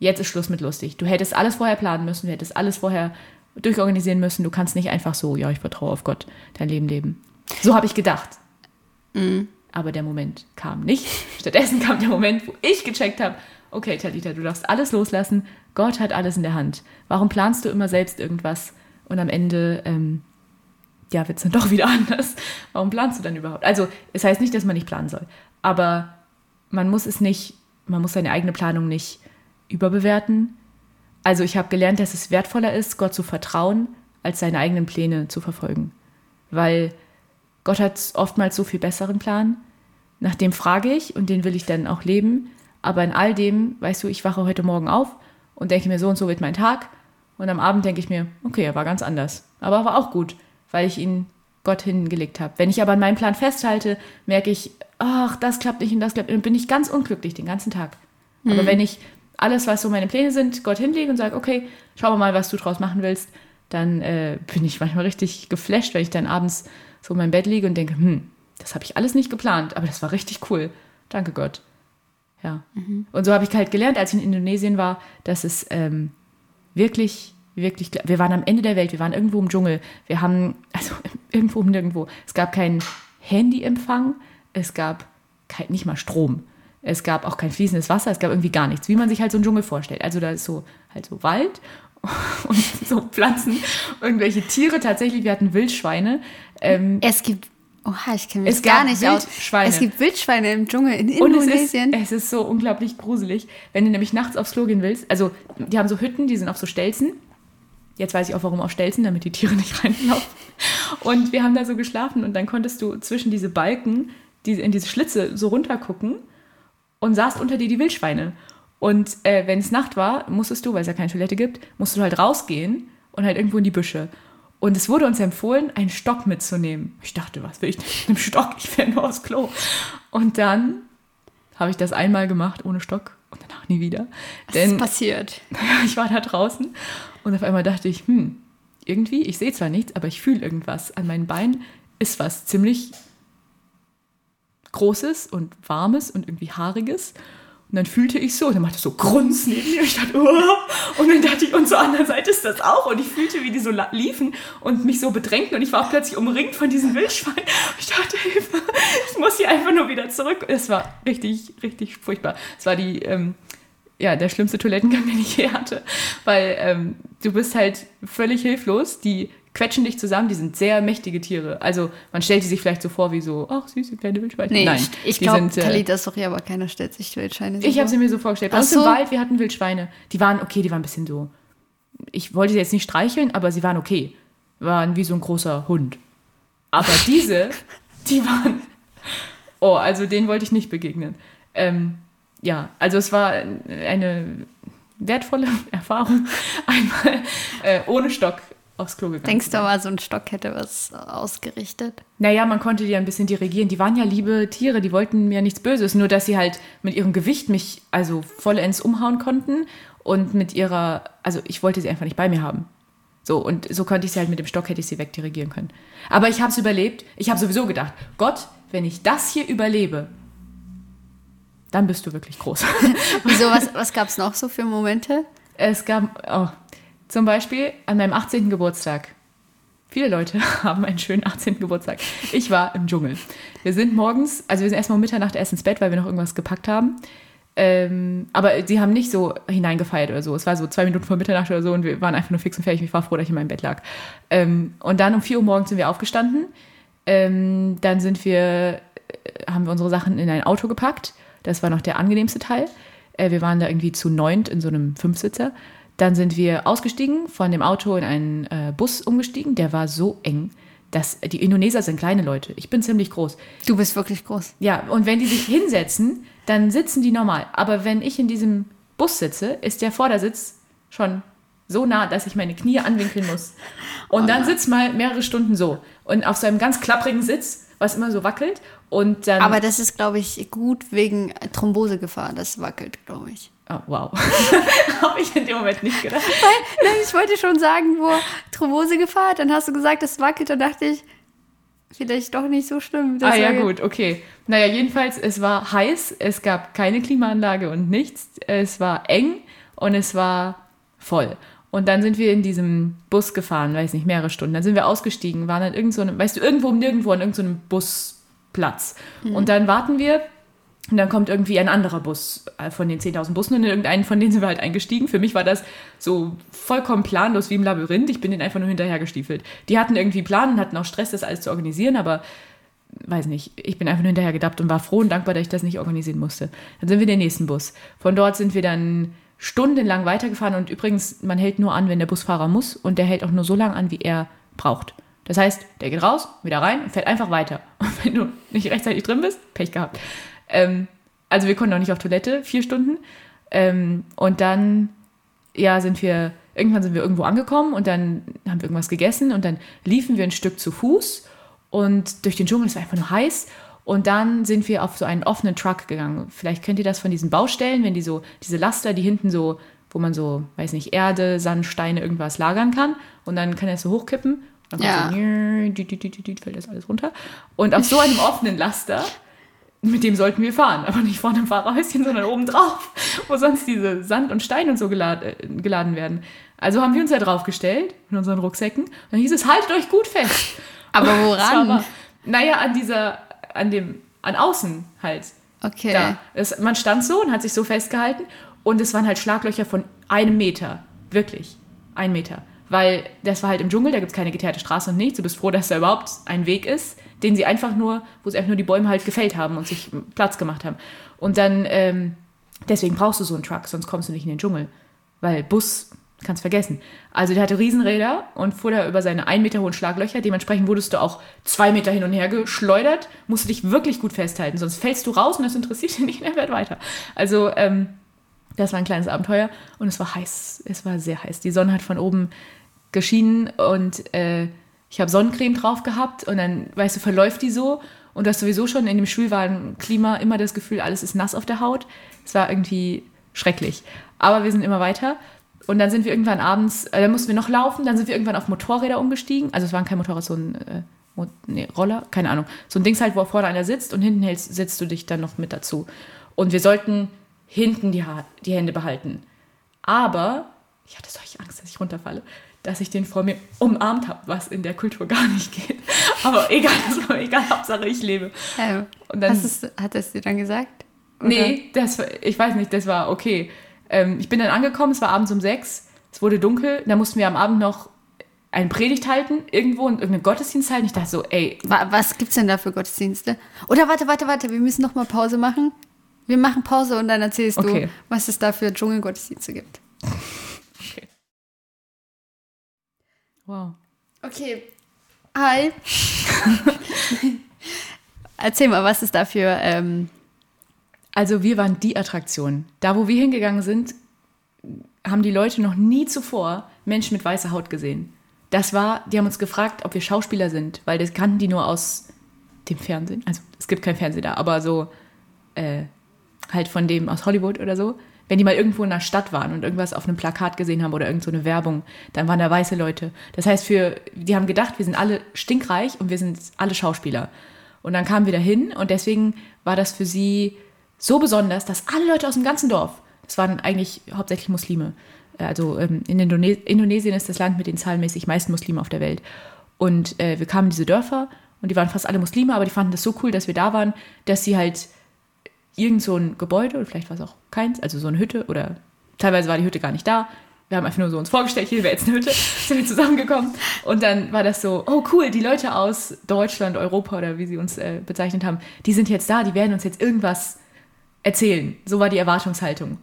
jetzt ist Schluss mit lustig. Du hättest alles vorher planen müssen, du hättest alles vorher durchorganisieren müssen. Du kannst nicht einfach so, ja, ich vertraue auf Gott, dein Leben leben. So habe ich gedacht. Aber der Moment kam nicht. Stattdessen kam der Moment, wo ich gecheckt habe, okay, Talita, du darfst alles loslassen. Gott hat alles in der Hand. Warum planst du immer selbst irgendwas und am Ende, ähm, ja, wird es dann doch wieder anders? Warum planst du dann überhaupt? Also, es heißt nicht, dass man nicht planen soll. Aber man muss es nicht, man muss seine eigene Planung nicht überbewerten. Also, ich habe gelernt, dass es wertvoller ist, Gott zu vertrauen, als seine eigenen Pläne zu verfolgen. Weil Gott hat oftmals so viel besseren Plan. Nach dem frage ich und den will ich dann auch leben. Aber in all dem, weißt du, ich wache heute Morgen auf und denke mir, so und so wird mein Tag. Und am Abend denke ich mir, okay, er war ganz anders. Aber er war auch gut, weil ich ihn Gott hingelegt habe. Wenn ich aber an meinem Plan festhalte, merke ich, ach, das klappt nicht und das klappt nicht. Und bin ich ganz unglücklich den ganzen Tag. Aber wenn ich alles, was so meine Pläne sind, Gott hinlege und sage, okay, schauen wir mal, was du draus machen willst, dann äh, bin ich manchmal richtig geflasht, weil ich dann abends so in meinem Bett liege und denke, hm, das habe ich alles nicht geplant, aber das war richtig cool. Danke Gott. Ja. Und so habe ich halt gelernt, als ich in Indonesien war, dass es ähm, wirklich, wirklich, wir waren am Ende der Welt, wir waren irgendwo im Dschungel, wir haben, also irgendwo um nirgendwo, es gab keinen Handyempfang, es gab kein, nicht mal Strom, es gab auch kein fließendes Wasser, es gab irgendwie gar nichts, wie man sich halt so einen Dschungel vorstellt. Also da ist so halt so Wald und so Pflanzen, irgendwelche Tiere tatsächlich, wir hatten Wildschweine. Ähm, Es gibt Oha, ich kenne mich Es gar nicht aus. Wildschweine. Es gibt Wildschweine im Dschungel in Und es ist, Indonesien. es ist so unglaublich gruselig, wenn du nämlich nachts aufs Klo gehen willst. Also, die haben so Hütten, die sind auf so Stelzen. Jetzt weiß ich auch, warum auf Stelzen, damit die Tiere nicht reinlaufen. Und wir haben da so geschlafen und dann konntest du zwischen diese Balken, die, in diese Schlitze so runtergucken und sahst unter dir die Wildschweine. Und äh, wenn es Nacht war, musstest du, weil es ja keine Toilette gibt, musst du halt rausgehen und halt irgendwo in die Büsche. Und es wurde uns empfohlen, einen Stock mitzunehmen. Ich dachte, was will ich denn mit einem Stock? Ich will nur aufs Klo. Und dann habe ich das einmal gemacht ohne Stock und danach nie wieder. Was Denn ist passiert? ich war da draußen und auf einmal dachte ich, hm, irgendwie, ich sehe zwar nichts, aber ich fühle irgendwas. An meinen Beinen ist was ziemlich Großes und Warmes und irgendwie Haariges. Und dann fühlte ich so, und dann machte so Grunz neben mir. Ich dachte, oh. Und dann dachte ich, und zur anderen Seite ist das auch. Und ich fühlte, wie die so liefen und mich so bedrängten. Und ich war auch plötzlich umringt von diesen Wildschweinen. Und ich dachte, Hilfe, ich muss hier einfach nur wieder zurück. Es war richtig, richtig furchtbar. Es war die, ähm, ja, der schlimmste Toilettengang, den ich je hatte. Weil ähm, du bist halt völlig hilflos. Die quetschen dich zusammen, die sind sehr mächtige Tiere. Also man stellt die sich vielleicht so vor wie so, ach, süße kleine Wildschweine. Nee, Nein, ich, ich glaube, äh, Talita ist doch hier, aber keiner stellt sich Wildschweine so ich habe sie mir so vorgestellt. Bei Ach uns so. im Wald, wir hatten Wildschweine. Die waren okay, die waren ein bisschen so. Ich wollte sie jetzt nicht streicheln, aber sie waren okay. Waren wie so ein großer Hund. Aber diese, die waren. Oh, also denen wollte ich nicht begegnen. Ähm, ja, also es war eine wertvolle Erfahrung, einmal äh, ohne Stock aufs Klo gegangen. Denkst du aber, so ein Stock hätte was ausgerichtet? Naja, man konnte die ein bisschen dirigieren. Die waren ja liebe Tiere, die wollten mir nichts Böses, nur dass sie halt mit ihrem Gewicht mich also vollends umhauen konnten und mit ihrer, also ich wollte sie einfach nicht bei mir haben. So, und so konnte ich sie halt mit dem Stock, hätte ich sie wegdirigieren können. Aber ich habe es überlebt. Ich habe sowieso gedacht, Gott, wenn ich das hier überlebe, dann bist du wirklich groß. Wieso, was, was gab es noch so für Momente? Es gab oh, zum Beispiel an meinem 18. Geburtstag. Viele Leute haben einen schönen 18. Geburtstag. Ich war im Dschungel. Wir sind morgens, also wir sind erstmal um Mitternacht erst ins Bett, weil wir noch irgendwas gepackt haben. Ähm, aber sie haben nicht so hineingefeiert oder so. Es war so zwei Minuten vor Mitternacht oder so und wir waren einfach nur fix und fertig. Ich war froh, dass ich in meinem Bett lag. Ähm, und dann um 4 Uhr morgens sind wir aufgestanden. Ähm, dann sind wir, äh, haben wir unsere Sachen in ein Auto gepackt. Das war noch der angenehmste Teil. Äh, wir waren da irgendwie zu neunt in so einem Fünfsitzer. Dann sind wir ausgestiegen, von dem Auto in einen äh, Bus umgestiegen. Der war so eng, dass die Indoneser sind kleine Leute. Ich bin ziemlich groß. Du bist wirklich groß. Ja, und wenn die sich hinsetzen, dann sitzen die normal. Aber wenn ich in diesem Bus sitze, ist der Vordersitz schon so nah, dass ich meine Knie anwinkeln muss. Und dann sitzt mal mehrere Stunden so. Und auf so einem ganz klapprigen Sitz, was immer so wackelt. Und dann. Aber das ist, glaube ich, gut wegen Thrombosegefahr. Das wackelt, glaube ich. Oh, wow. Habe ich in dem Moment nicht gedacht. Nein, ich wollte schon sagen, wo Thrombosegefahr, dann hast du gesagt, das wackelt, dann dachte ich, vielleicht doch nicht so schlimm. Ah ja, gut, okay. Naja, jedenfalls, es war heiß, es gab keine Klimaanlage und nichts. Es war eng und es war voll. Und dann sind wir in diesem Bus gefahren, weiß nicht, mehrere Stunden. Dann sind wir ausgestiegen, waren an irgend so einem, weißt du, irgendwo nirgendwo an irgendeinem so Busplatz. Und dann warten wir und dann kommt irgendwie ein anderer Bus äh, von den 10.000 Bussen und in irgendeinen von denen sind wir halt eingestiegen. Für mich war das so vollkommen planlos wie im Labyrinth. Ich bin denen einfach nur hinterhergestiefelt. Die hatten irgendwie Plan und hatten auch Stress, das alles zu organisieren, aber weiß nicht, ich bin einfach nur hinterher gedappt und war froh und dankbar, dass ich das nicht organisieren musste. Dann sind wir in den nächsten Bus. Von dort sind wir dann stundenlang weitergefahren und übrigens, man hält nur an, wenn der Busfahrer muss und der hält auch nur so lange an, wie er braucht. Das heißt, der geht raus, wieder rein und fährt einfach weiter. Und wenn du nicht rechtzeitig drin bist, Pech gehabt. Ähm, also wir konnten auch nicht auf Toilette, vier Stunden. Ähm, und dann, ja, sind wir, irgendwann sind wir irgendwo angekommen und dann haben wir irgendwas gegessen und dann liefen wir ein Stück zu Fuß und durch den Dschungel, es war einfach nur heiß. Und dann sind wir auf so einen offenen Truck gegangen. Vielleicht kennt ihr das von diesen Baustellen, wenn die so, diese Laster, die hinten so, wo man so, weiß nicht, Erde, Sand, Steine, irgendwas lagern kann. Und dann kann er es so hochkippen. Und dann Ja. so, fällt das alles runter. Und auf so einem offenen Laster, mit dem sollten wir fahren. Aber nicht vorne im Fahrerhäuschen, sondern oben drauf, wo sonst diese Sand und Steine und so geladen, äh, geladen werden. Also haben wir uns da draufgestellt, in unseren Rucksäcken. Und dann hieß es, haltet euch gut fest. Aber woran? aber- naja, an dieser, an dem, an außen halt. Okay. Da. Es, man stand so und hat sich so festgehalten und es waren halt Schlaglöcher von einem Meter. Wirklich. Ein Meter. Weil das war halt im Dschungel, da gibt es keine geteerte Straße und nichts. Du bist froh, dass da überhaupt ein Weg ist, den sie einfach nur, wo sie einfach nur die Bäume halt gefällt haben und sich Platz gemacht haben. Und dann, ähm, deswegen brauchst du so einen Truck, sonst kommst du nicht in den Dschungel. Weil Bus, kannst vergessen. Also der hatte Riesenräder und fuhr da über seine ein Meter hohen Schlaglöcher. Dementsprechend wurdest du auch zwei Meter hin und her geschleudert, musst du dich wirklich gut festhalten, sonst fällst du raus und das interessiert dich nicht, mehr weiter. Also, ähm, das war ein kleines Abenteuer und es war heiß. Es war sehr heiß. Die Sonne hat von oben geschienen und äh, ich habe Sonnencreme drauf gehabt und dann, weißt du, verläuft die so und du hast sowieso schon in dem schwülwarmen Klima immer das Gefühl, alles ist nass auf der Haut. Es war irgendwie schrecklich. Aber wir sind immer weiter und dann sind wir irgendwann abends, äh, dann mussten wir noch laufen, dann sind wir irgendwann auf Motorräder umgestiegen. Also es waren kein Motorrad, so ein äh, nee, Roller, keine Ahnung. So ein Dings halt, wo vorne einer sitzt und hinten hältst, setzt du dich dann noch mit dazu. Und wir sollten hinten die, ha die Hände behalten. Aber ich hatte solche Angst, dass ich runterfalle dass ich den vor mir umarmt habe, was in der Kultur gar nicht geht. Aber egal, das war egal, Hauptsache ich lebe. Ja, und dann, es, hat es dir dann gesagt? Oder? Nee, das, ich weiß nicht, das war okay. Ähm, ich bin dann angekommen, es war abends um sechs, es wurde dunkel, da mussten wir am Abend noch eine Predigt halten, irgendwo und irgendeinen Gottesdienst halten. Ich dachte so, ey. Was gibt's denn da für Gottesdienste? Oder warte, warte, warte, wir müssen noch mal Pause machen. Wir machen Pause und dann erzählst okay. du, was es da für Dschungelgottesdienste gibt. Wow. Okay. Hi. Erzähl mal, was ist dafür? Ähm also wir waren die Attraktion. Da, wo wir hingegangen sind, haben die Leute noch nie zuvor Menschen mit weißer Haut gesehen. Das war, die haben uns gefragt, ob wir Schauspieler sind, weil das kannten die nur aus dem Fernsehen. Also es gibt kein Fernsehen da, aber so äh, halt von dem aus Hollywood oder so wenn die mal irgendwo in der Stadt waren und irgendwas auf einem Plakat gesehen haben oder irgend so eine Werbung, dann waren da weiße Leute. Das heißt, für, die haben gedacht, wir sind alle stinkreich und wir sind alle Schauspieler. Und dann kamen wir dahin und deswegen war das für sie so besonders, dass alle Leute aus dem ganzen Dorf, das waren eigentlich hauptsächlich Muslime, also ähm, in Indone Indonesien ist das Land mit den zahlenmäßig meisten Muslimen auf der Welt. Und äh, wir kamen in diese Dörfer und die waren fast alle Muslime, aber die fanden das so cool, dass wir da waren, dass sie halt irgend so ein Gebäude, oder vielleicht war es auch keins, also so eine Hütte oder teilweise war die Hütte gar nicht da. Wir haben einfach nur so uns vorgestellt, hier wäre jetzt eine Hütte, sind wir zusammengekommen. Und dann war das so, oh cool, die Leute aus Deutschland, Europa oder wie sie uns äh, bezeichnet haben, die sind jetzt da, die werden uns jetzt irgendwas erzählen. So war die Erwartungshaltung.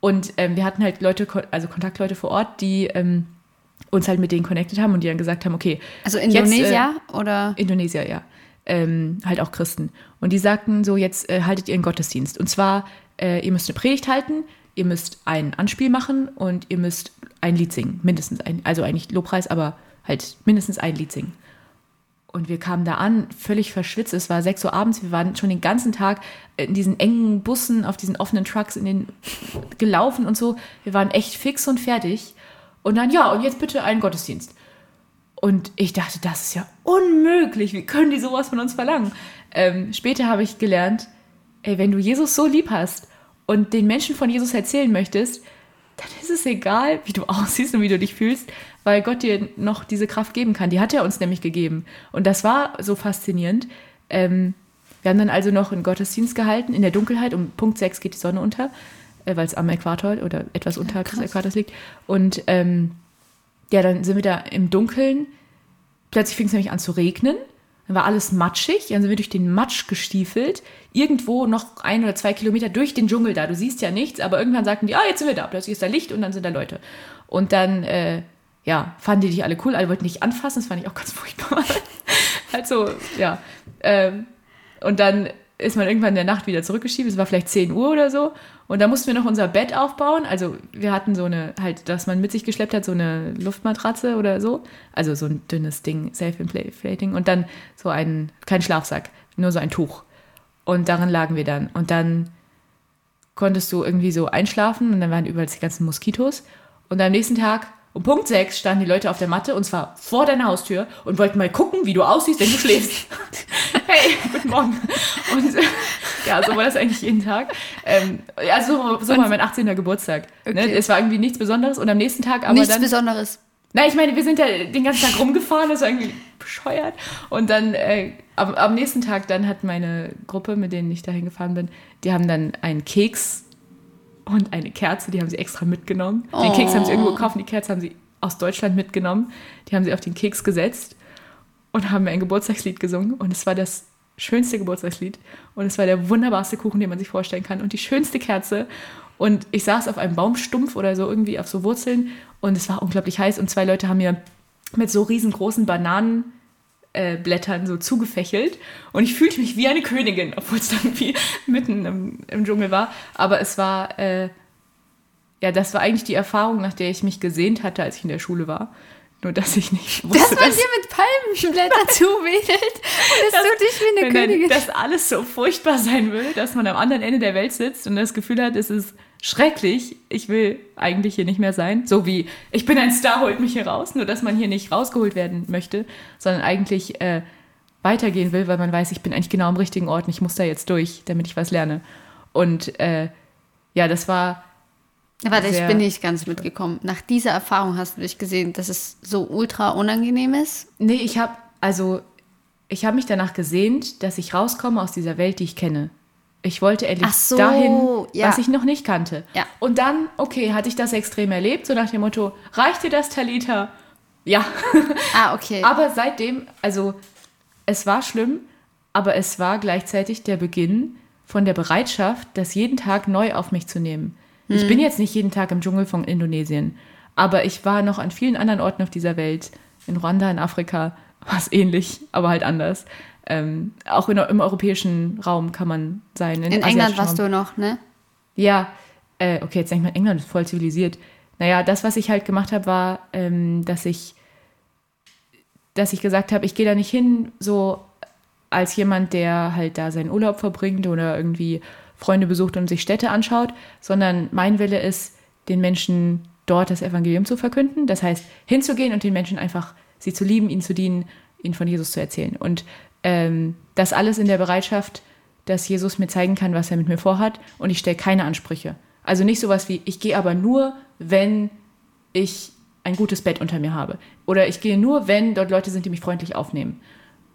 Und ähm, wir hatten halt Leute, also Kontaktleute vor Ort, die ähm, uns halt mit denen connected haben und die dann gesagt haben, okay. Also Indonesier äh, oder? Indonesier, ja ähm, halt auch Christen. Und die sagten so, jetzt äh, haltet ihr einen Gottesdienst. Und zwar, äh, ihr müsst eine Predigt halten, ihr müsst ein Anspiel machen und ihr müsst ein Lied singen. Mindestens ein, also eigentlich Lobpreis, aber halt mindestens ein Lied singen. Und wir kamen da an, völlig verschwitzt. Es war 6 Uhr abends. Wir waren schon den ganzen Tag in diesen engen Bussen, auf diesen offenen Trucks in den gelaufen und so. Wir waren echt fix und fertig. Und dann, ja, und jetzt bitte einen Gottesdienst. Und ich dachte, das ist ja unmöglich. Wie können die sowas von uns verlangen? Ähm, später habe ich gelernt, ey, wenn du Jesus so lieb hast und den Menschen von Jesus erzählen möchtest, dann ist es egal, wie du aussiehst und wie du dich fühlst, weil Gott dir noch diese Kraft geben kann. Die hat er uns nämlich gegeben. Und das war so faszinierend. Ähm, wir haben dann also noch einen Gottesdienst gehalten in der Dunkelheit. Um Punkt 6 geht die Sonne unter, äh, weil es am Äquator oder etwas unterhalb ja, des Äquators liegt. Und ähm, ja, dann sind wir da im Dunkeln. Plötzlich fing es nämlich an zu regnen. Dann war alles matschig. Dann sind wir durch den Matsch gestiefelt. Irgendwo noch ein oder zwei Kilometer durch den Dschungel da. Du siehst ja nichts, aber irgendwann sagten die, ah, jetzt sind wir da. Plötzlich ist da Licht und dann sind da Leute. Und dann, äh, ja, fanden die dich alle cool. Alle wollten dich anfassen. Das fand ich auch ganz furchtbar. also, ja. Ähm, und dann ist man irgendwann in der Nacht wieder zurückgeschieben. Es war vielleicht 10 Uhr oder so. Und da mussten wir noch unser Bett aufbauen. Also wir hatten so eine, halt, dass man mit sich geschleppt hat, so eine Luftmatratze oder so. Also so ein dünnes Ding, Self-Inflating. Und dann so ein, kein Schlafsack, nur so ein Tuch. Und darin lagen wir dann. Und dann konntest du irgendwie so einschlafen und dann waren überall die ganzen Moskitos. Und am nächsten Tag um Punkt 6 standen die Leute auf der Matte und zwar vor deiner Haustür und wollten mal gucken, wie du aussiehst, wenn du schläfst. hey, guten Morgen. Und äh, ja, so war das eigentlich jeden Tag. Ähm, also so, so war mein 18. Geburtstag. Ne? Okay. Ne? Es war irgendwie nichts Besonderes und am nächsten Tag aber nichts dann... Nichts Besonderes. Na, ich meine, wir sind ja den ganzen Tag rumgefahren, das war irgendwie bescheuert. Und dann äh, am, am nächsten Tag dann hat meine Gruppe, mit denen ich dahin gefahren bin, die haben dann einen Keks und eine Kerze, die haben sie extra mitgenommen. Den oh. Keks haben sie irgendwo gekauft die Kerze haben sie aus Deutschland mitgenommen. Die haben sie auf den Keks gesetzt und haben mir ein Geburtstagslied gesungen. Und es war das schönste Geburtstagslied. Und es war der wunderbarste Kuchen, den man sich vorstellen kann. Und die schönste Kerze. Und ich saß auf einem Baumstumpf oder so irgendwie auf so Wurzeln. Und es war unglaublich heiß. Und zwei Leute haben mir mit so riesengroßen Bananen äh, Blättern so zugefächelt und ich fühlte mich wie eine Königin, obwohl es dann irgendwie mitten im, im, Dschungel war. Aber es war, äh, ja, das war eigentlich die Erfahrung, nach der ich mich gesehnt hatte, als ich in der Schule war. Nur, dass ich nicht wusste, dass man dass, dir mit Palmenblättern zuwedelt und das, tut dich wie eine Königin. Dass alles so furchtbar sein will, dass man am anderen Ende der Welt sitzt und das Gefühl hat, es ist schrecklich. Ich will eigentlich hier nicht mehr sein. So wie, ich bin ein Star, holt mich hier raus. Nur, dass man hier nicht rausgeholt werden möchte, sondern eigentlich äh, weitergehen will, weil man weiß, ich bin eigentlich genau am richtigen Ort und ich muss da jetzt durch, damit ich was lerne. Und äh, ja, das war. Warte, ich bin nicht ganz mitgekommen. Nach dieser Erfahrung hast du dich gesehen, dass es so ultra unangenehm ist? Nee, ich habe, also, ich habe mich danach gesehnt, dass ich rauskomme aus dieser Welt, die ich kenne. Ich wollte endlich so, dahin, ja. was ich noch nicht kannte. Ja. Und dann, okay, hatte ich das extrem erlebt, so nach dem Motto, reicht dir das, Talita? Ja. Ah, okay. aber seitdem, also es war schlimm, aber es war gleichzeitig der Beginn von der Bereitschaft, das jeden Tag neu auf mich zu nehmen. Hm. Ich bin jetzt nicht jeden Tag im Dschungel von Indonesien, aber ich war noch an vielen anderen Orten auf dieser Welt, in Rwanda, in Afrika, war es ähnlich, aber halt anders. Ähm, auch in, im europäischen Raum kann man sein. In, in England warst du noch, ne? Ja, äh, okay, jetzt denkt man, England ist voll zivilisiert. Naja, das, was ich halt gemacht habe, war, ähm, dass ich, dass ich gesagt habe, ich gehe da nicht hin, so als jemand, der halt da seinen Urlaub verbringt oder irgendwie Freunde besucht und sich Städte anschaut, sondern mein Wille ist, den Menschen dort das Evangelium zu verkünden. Das heißt, hinzugehen und den Menschen einfach sie zu lieben, ihnen zu dienen, ihnen von Jesus zu erzählen. Und ähm, das alles in der Bereitschaft, dass Jesus mir zeigen kann, was er mit mir vorhat und ich stelle keine Ansprüche. Also nicht sowas wie, ich gehe aber nur, wenn ich ein gutes Bett unter mir habe. Oder ich gehe nur, wenn dort Leute sind, die mich freundlich aufnehmen.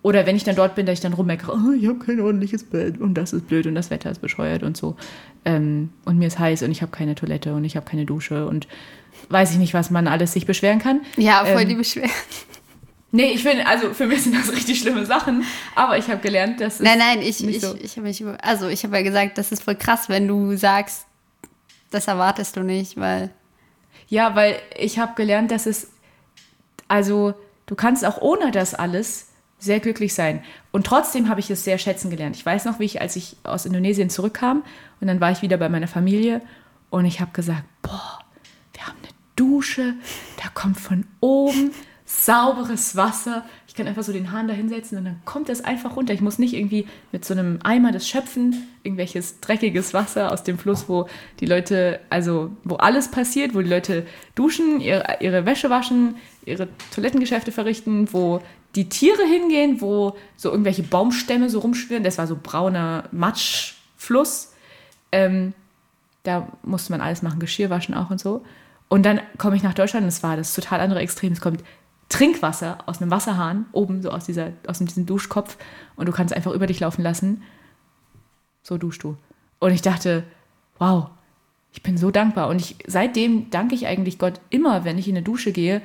Oder wenn ich dann dort bin, dass ich dann rummeckere, oh, ich habe kein ordentliches Bett und das ist blöd und das Wetter ist bescheuert und so. Ähm, und mir ist heiß und ich habe keine Toilette und ich habe keine Dusche und weiß ich nicht, was man alles sich beschweren kann. Ja, voll ähm, die Beschwerden. Nee, ich finde, also für mich sind das richtig schlimme Sachen, aber ich habe gelernt, dass es Nein, nein, ich, ich, so. ich habe mich über, also ich habe ja gesagt, das ist voll krass, wenn du sagst, das erwartest du nicht, weil. Ja, weil ich habe gelernt, dass es, also du kannst auch ohne das alles sehr glücklich sein. Und trotzdem habe ich es sehr schätzen gelernt. Ich weiß noch, wie ich, als ich aus Indonesien zurückkam und dann war ich wieder bei meiner Familie und ich habe gesagt, boah, wir haben eine Dusche, da kommt von oben sauberes Wasser. Ich kann einfach so den Hahn da hinsetzen und dann kommt es einfach runter. Ich muss nicht irgendwie mit so einem Eimer das schöpfen, irgendwelches dreckiges Wasser aus dem Fluss, wo die Leute, also wo alles passiert, wo die Leute duschen, ihre, ihre Wäsche waschen, ihre Toilettengeschäfte verrichten, wo die Tiere hingehen, wo so irgendwelche Baumstämme so rumschwirren. Das war so brauner Matschfluss. Ähm, da musste man alles machen, Geschirr waschen auch und so. Und dann komme ich nach Deutschland und es war das total andere Extrem. Es kommt Trinkwasser aus einem Wasserhahn, oben so aus, dieser, aus diesem Duschkopf und du kannst einfach über dich laufen lassen. So duschst du. Und ich dachte, wow, ich bin so dankbar. Und ich, seitdem danke ich eigentlich Gott immer, wenn ich in eine Dusche gehe,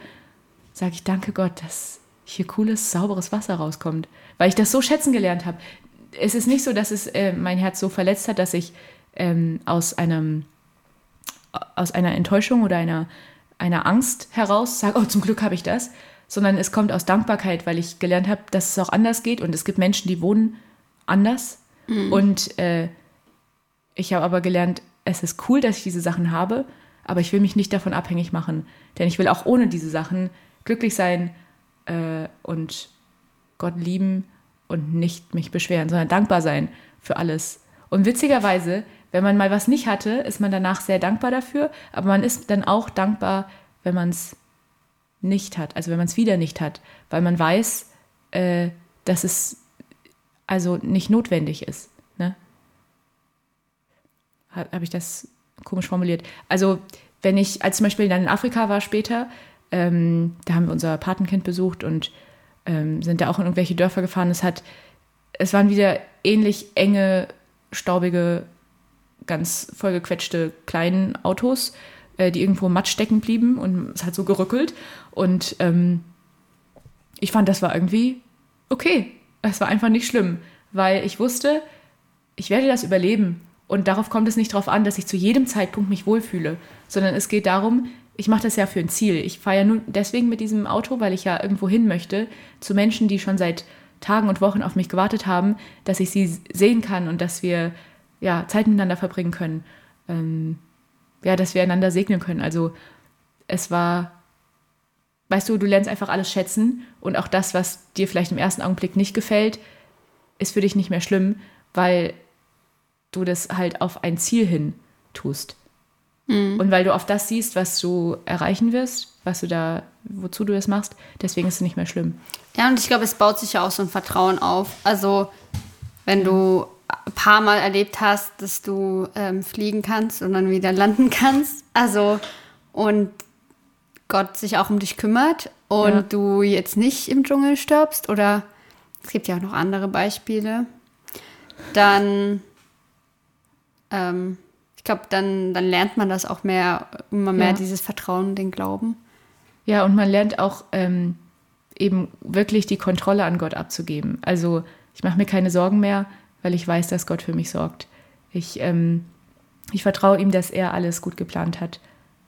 sage ich, danke Gott, dass hier cooles, sauberes Wasser rauskommt. Weil ich das so schätzen gelernt habe. Es ist nicht so, dass es äh, mein Herz so verletzt hat, dass ich ähm, aus einem aus einer Enttäuschung oder einer, einer Angst heraus sage, oh, zum Glück habe ich das, sondern es kommt aus Dankbarkeit, weil ich gelernt habe, dass es auch anders geht und es gibt Menschen, die wohnen anders. Mhm. Und äh, ich habe aber gelernt, es ist cool, dass ich diese Sachen habe, aber ich will mich nicht davon abhängig machen, denn ich will auch ohne diese Sachen glücklich sein äh, und Gott lieben und nicht mich beschweren, sondern dankbar sein für alles. Und witzigerweise, wenn man mal was nicht hatte, ist man danach sehr dankbar dafür, aber man ist dann auch dankbar, wenn man es nicht hat, also wenn man es wieder nicht hat, weil man weiß, äh, dass es also nicht notwendig ist. Ne? Habe hab ich das komisch formuliert? Also wenn ich, als zum Beispiel dann in Afrika war später, ähm, da haben wir unser Patenkind besucht und ähm, sind da auch in irgendwelche Dörfer gefahren. Es hat, es waren wieder ähnlich enge, staubige, ganz vollgequetschte kleinen Autos äh, die irgendwo Matsch stecken blieben und es hat so gerückelt. Und ähm, ich fand, das war irgendwie okay. Es war einfach nicht schlimm, weil ich wusste, ich werde das überleben. Und darauf kommt es nicht darauf an, dass ich zu jedem Zeitpunkt mich wohlfühle, sondern es geht darum, ich mache das ja für ein Ziel. Ich fahre ja nur deswegen mit diesem Auto, weil ich ja irgendwo hin möchte, zu Menschen, die schon seit Tagen und Wochen auf mich gewartet haben, dass ich sie sehen kann und dass wir ja, Zeit miteinander verbringen können. Ähm, ja, dass wir einander segnen können. Also es war, weißt du, du lernst einfach alles schätzen und auch das, was dir vielleicht im ersten Augenblick nicht gefällt, ist für dich nicht mehr schlimm, weil du das halt auf ein Ziel hin tust. Mhm. Und weil du auf das siehst, was du erreichen wirst, was du da, wozu du das machst, deswegen ist es nicht mehr schlimm. Ja, und ich glaube, es baut sich ja auch so ein Vertrauen auf. Also, wenn du ein paar Mal erlebt hast, dass du ähm, fliegen kannst und dann wieder landen kannst. Also, und Gott sich auch um dich kümmert und ja. du jetzt nicht im Dschungel stirbst oder es gibt ja auch noch andere Beispiele, dann ähm, ich glaube, dann, dann lernt man das auch mehr, immer mehr ja. dieses Vertrauen, den Glauben. Ja, und man lernt auch ähm, eben wirklich die Kontrolle an Gott abzugeben. Also ich mache mir keine Sorgen mehr, weil ich weiß, dass Gott für mich sorgt. Ich, ähm, ich vertraue ihm, dass er alles gut geplant hat.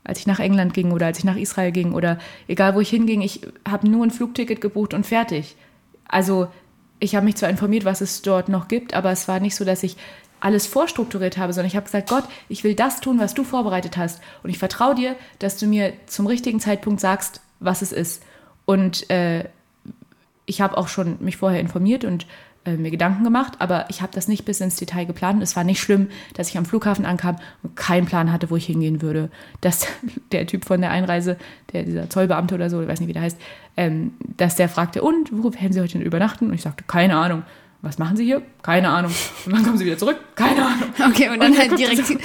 Als ich nach England ging oder als ich nach Israel ging oder egal wo ich hinging, ich habe nur ein Flugticket gebucht und fertig. Also ich habe mich zwar informiert, was es dort noch gibt, aber es war nicht so, dass ich alles vorstrukturiert habe, sondern ich habe gesagt, Gott, ich will das tun, was du vorbereitet hast. Und ich vertraue dir, dass du mir zum richtigen Zeitpunkt sagst, was es ist. Und äh, ich habe auch schon mich vorher informiert und äh, mir Gedanken gemacht, aber ich habe das nicht bis ins Detail geplant. Es war nicht schlimm, dass ich am Flughafen ankam und keinen Plan hatte, wo ich hingehen würde. Dass der Typ von der Einreise, der dieser Zollbeamte oder so, ich weiß nicht, wie der heißt, ähm, dass der fragte, und wo werden Sie heute übernachten? Und ich sagte, keine Ahnung was machen Sie hier? Keine Ahnung. Und dann kommen Sie wieder zurück? Keine Ahnung. Okay, und dann und halt direkt. So.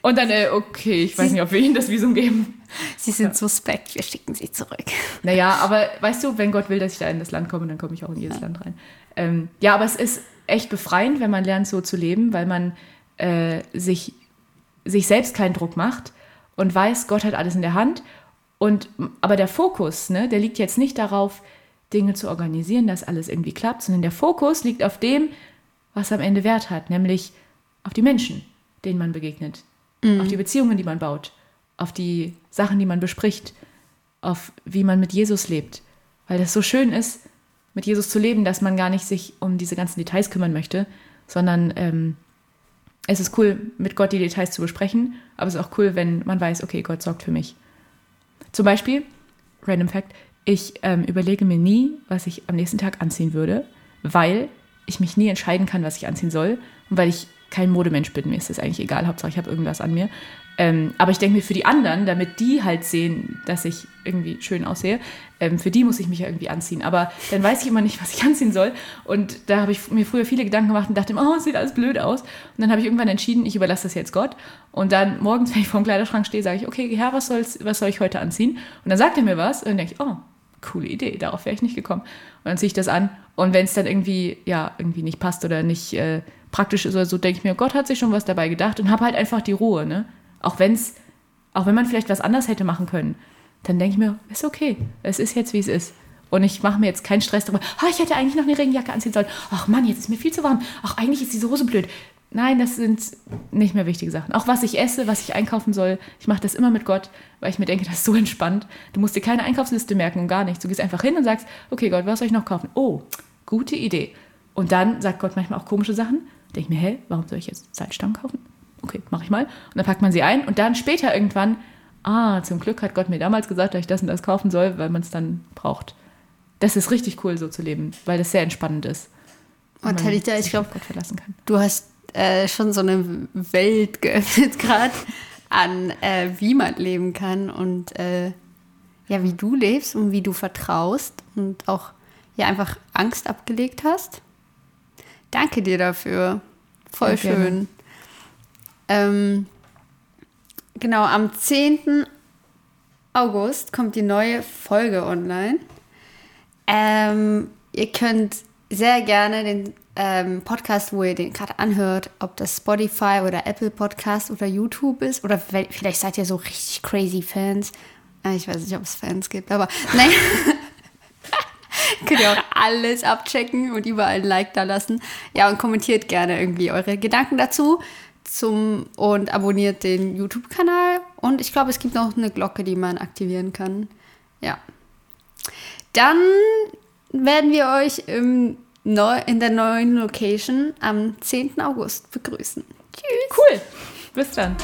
Und dann, äh, okay, ich weiß Sie, nicht, ob wir Ihnen das Visum geben. Sie sind ja. suspekt, wir schicken Sie zurück. Naja, aber weißt du, wenn Gott will, dass ich da in das Land komme, dann komme ich auch in jedes ja. Land rein. Ähm, ja, aber es ist echt befreiend, wenn man lernt, so zu leben, weil man äh, sich, sich selbst keinen Druck macht und weiß, Gott hat alles in der Hand. Und, aber der Fokus, ne, der liegt jetzt nicht darauf, Dinge zu organisieren, dass alles irgendwie klappt, sondern der Fokus liegt auf dem, was am Ende Wert hat, nämlich auf die Menschen, denen man begegnet, mhm. auf die Beziehungen, die man baut, auf die Sachen, die man bespricht, auf wie man mit Jesus lebt. Weil das so schön ist, mit Jesus zu leben, dass man gar nicht sich um diese ganzen Details kümmern möchte, sondern ähm, es ist cool, mit Gott die Details zu besprechen, aber es ist auch cool, wenn man weiß, okay, Gott sorgt für mich. Zum Beispiel, random Fact, ich ähm, überlege mir nie, was ich am nächsten Tag anziehen würde, weil ich mich nie entscheiden kann, was ich anziehen soll und weil ich kein Modemensch bin. Mir ist das eigentlich egal, Hauptsache ich habe irgendwas an mir. Ähm, aber ich denke mir für die anderen, damit die halt sehen, dass ich irgendwie schön aussehe, ähm, für die muss ich mich ja irgendwie anziehen. Aber dann weiß ich immer nicht, was ich anziehen soll. Und da habe ich mir früher viele Gedanken gemacht und dachte immer, oh, sieht alles blöd aus. Und dann habe ich irgendwann entschieden, ich überlasse das jetzt Gott. Und dann morgens, wenn ich vor dem Kleiderschrank stehe, sage ich, okay, Herr, was, soll's, was soll ich heute anziehen? Und dann sagt er mir was und dann denke ich, oh, coole Idee, darauf wäre ich nicht gekommen. Und dann ziehe ich das an. Und wenn es dann irgendwie, ja, irgendwie nicht passt oder nicht äh, praktisch ist oder so, denke ich mir, Gott hat sich schon was dabei gedacht und habe halt einfach die Ruhe, ne? Auch wenn es, auch wenn man vielleicht was anders hätte machen können, dann denke ich mir, ist okay, es ist jetzt, wie es ist. Und ich mache mir jetzt keinen Stress darüber, oh, ich hätte eigentlich noch eine Regenjacke anziehen sollen. Ach Mann, jetzt ist mir viel zu warm. Ach, eigentlich ist diese Hose blöd. Nein, das sind nicht mehr wichtige Sachen. Auch was ich esse, was ich einkaufen soll, ich mache das immer mit Gott, weil ich mir denke, das ist so entspannt. Du musst dir keine Einkaufsliste merken und gar nichts. Du gehst einfach hin und sagst, okay Gott, was soll ich noch kaufen? Oh, gute Idee. Und dann sagt Gott manchmal auch komische Sachen. Denke ich mir, hä, warum soll ich jetzt Salzstangen kaufen? Okay, mache ich mal. Und dann packt man sie ein und dann später irgendwann, ah, zum Glück hat Gott mir damals gesagt, dass ich das und das kaufen soll, weil man es dann braucht. Das ist richtig cool, so zu leben, weil das sehr entspannend ist. Oh, Talita, ich glaube, du hast äh, schon so eine Welt geöffnet gerade an, äh, wie man leben kann und äh, ja, wie du lebst und wie du vertraust und auch ja einfach Angst abgelegt hast. Danke dir dafür. Voll ja, schön. Ähm, genau, am 10. August kommt die neue Folge online. Ähm, ihr könnt sehr gerne den ähm, Podcast, wo ihr den gerade anhört, ob das Spotify oder Apple Podcast oder YouTube ist. Oder vielleicht seid ihr so richtig crazy Fans. Äh, ich weiß nicht, ob es Fans gibt, aber nein. Könnt ihr auch alles abchecken und überall ein Like da lassen. Ja, und kommentiert gerne irgendwie eure Gedanken dazu zum und abonniert den YouTube-Kanal. Und ich glaube, es gibt noch eine Glocke, die man aktivieren kann. Ja. Dann werden wir euch im Neu in der neuen Location am 10. August begrüßen. Tschüss. Cool. Bis dann.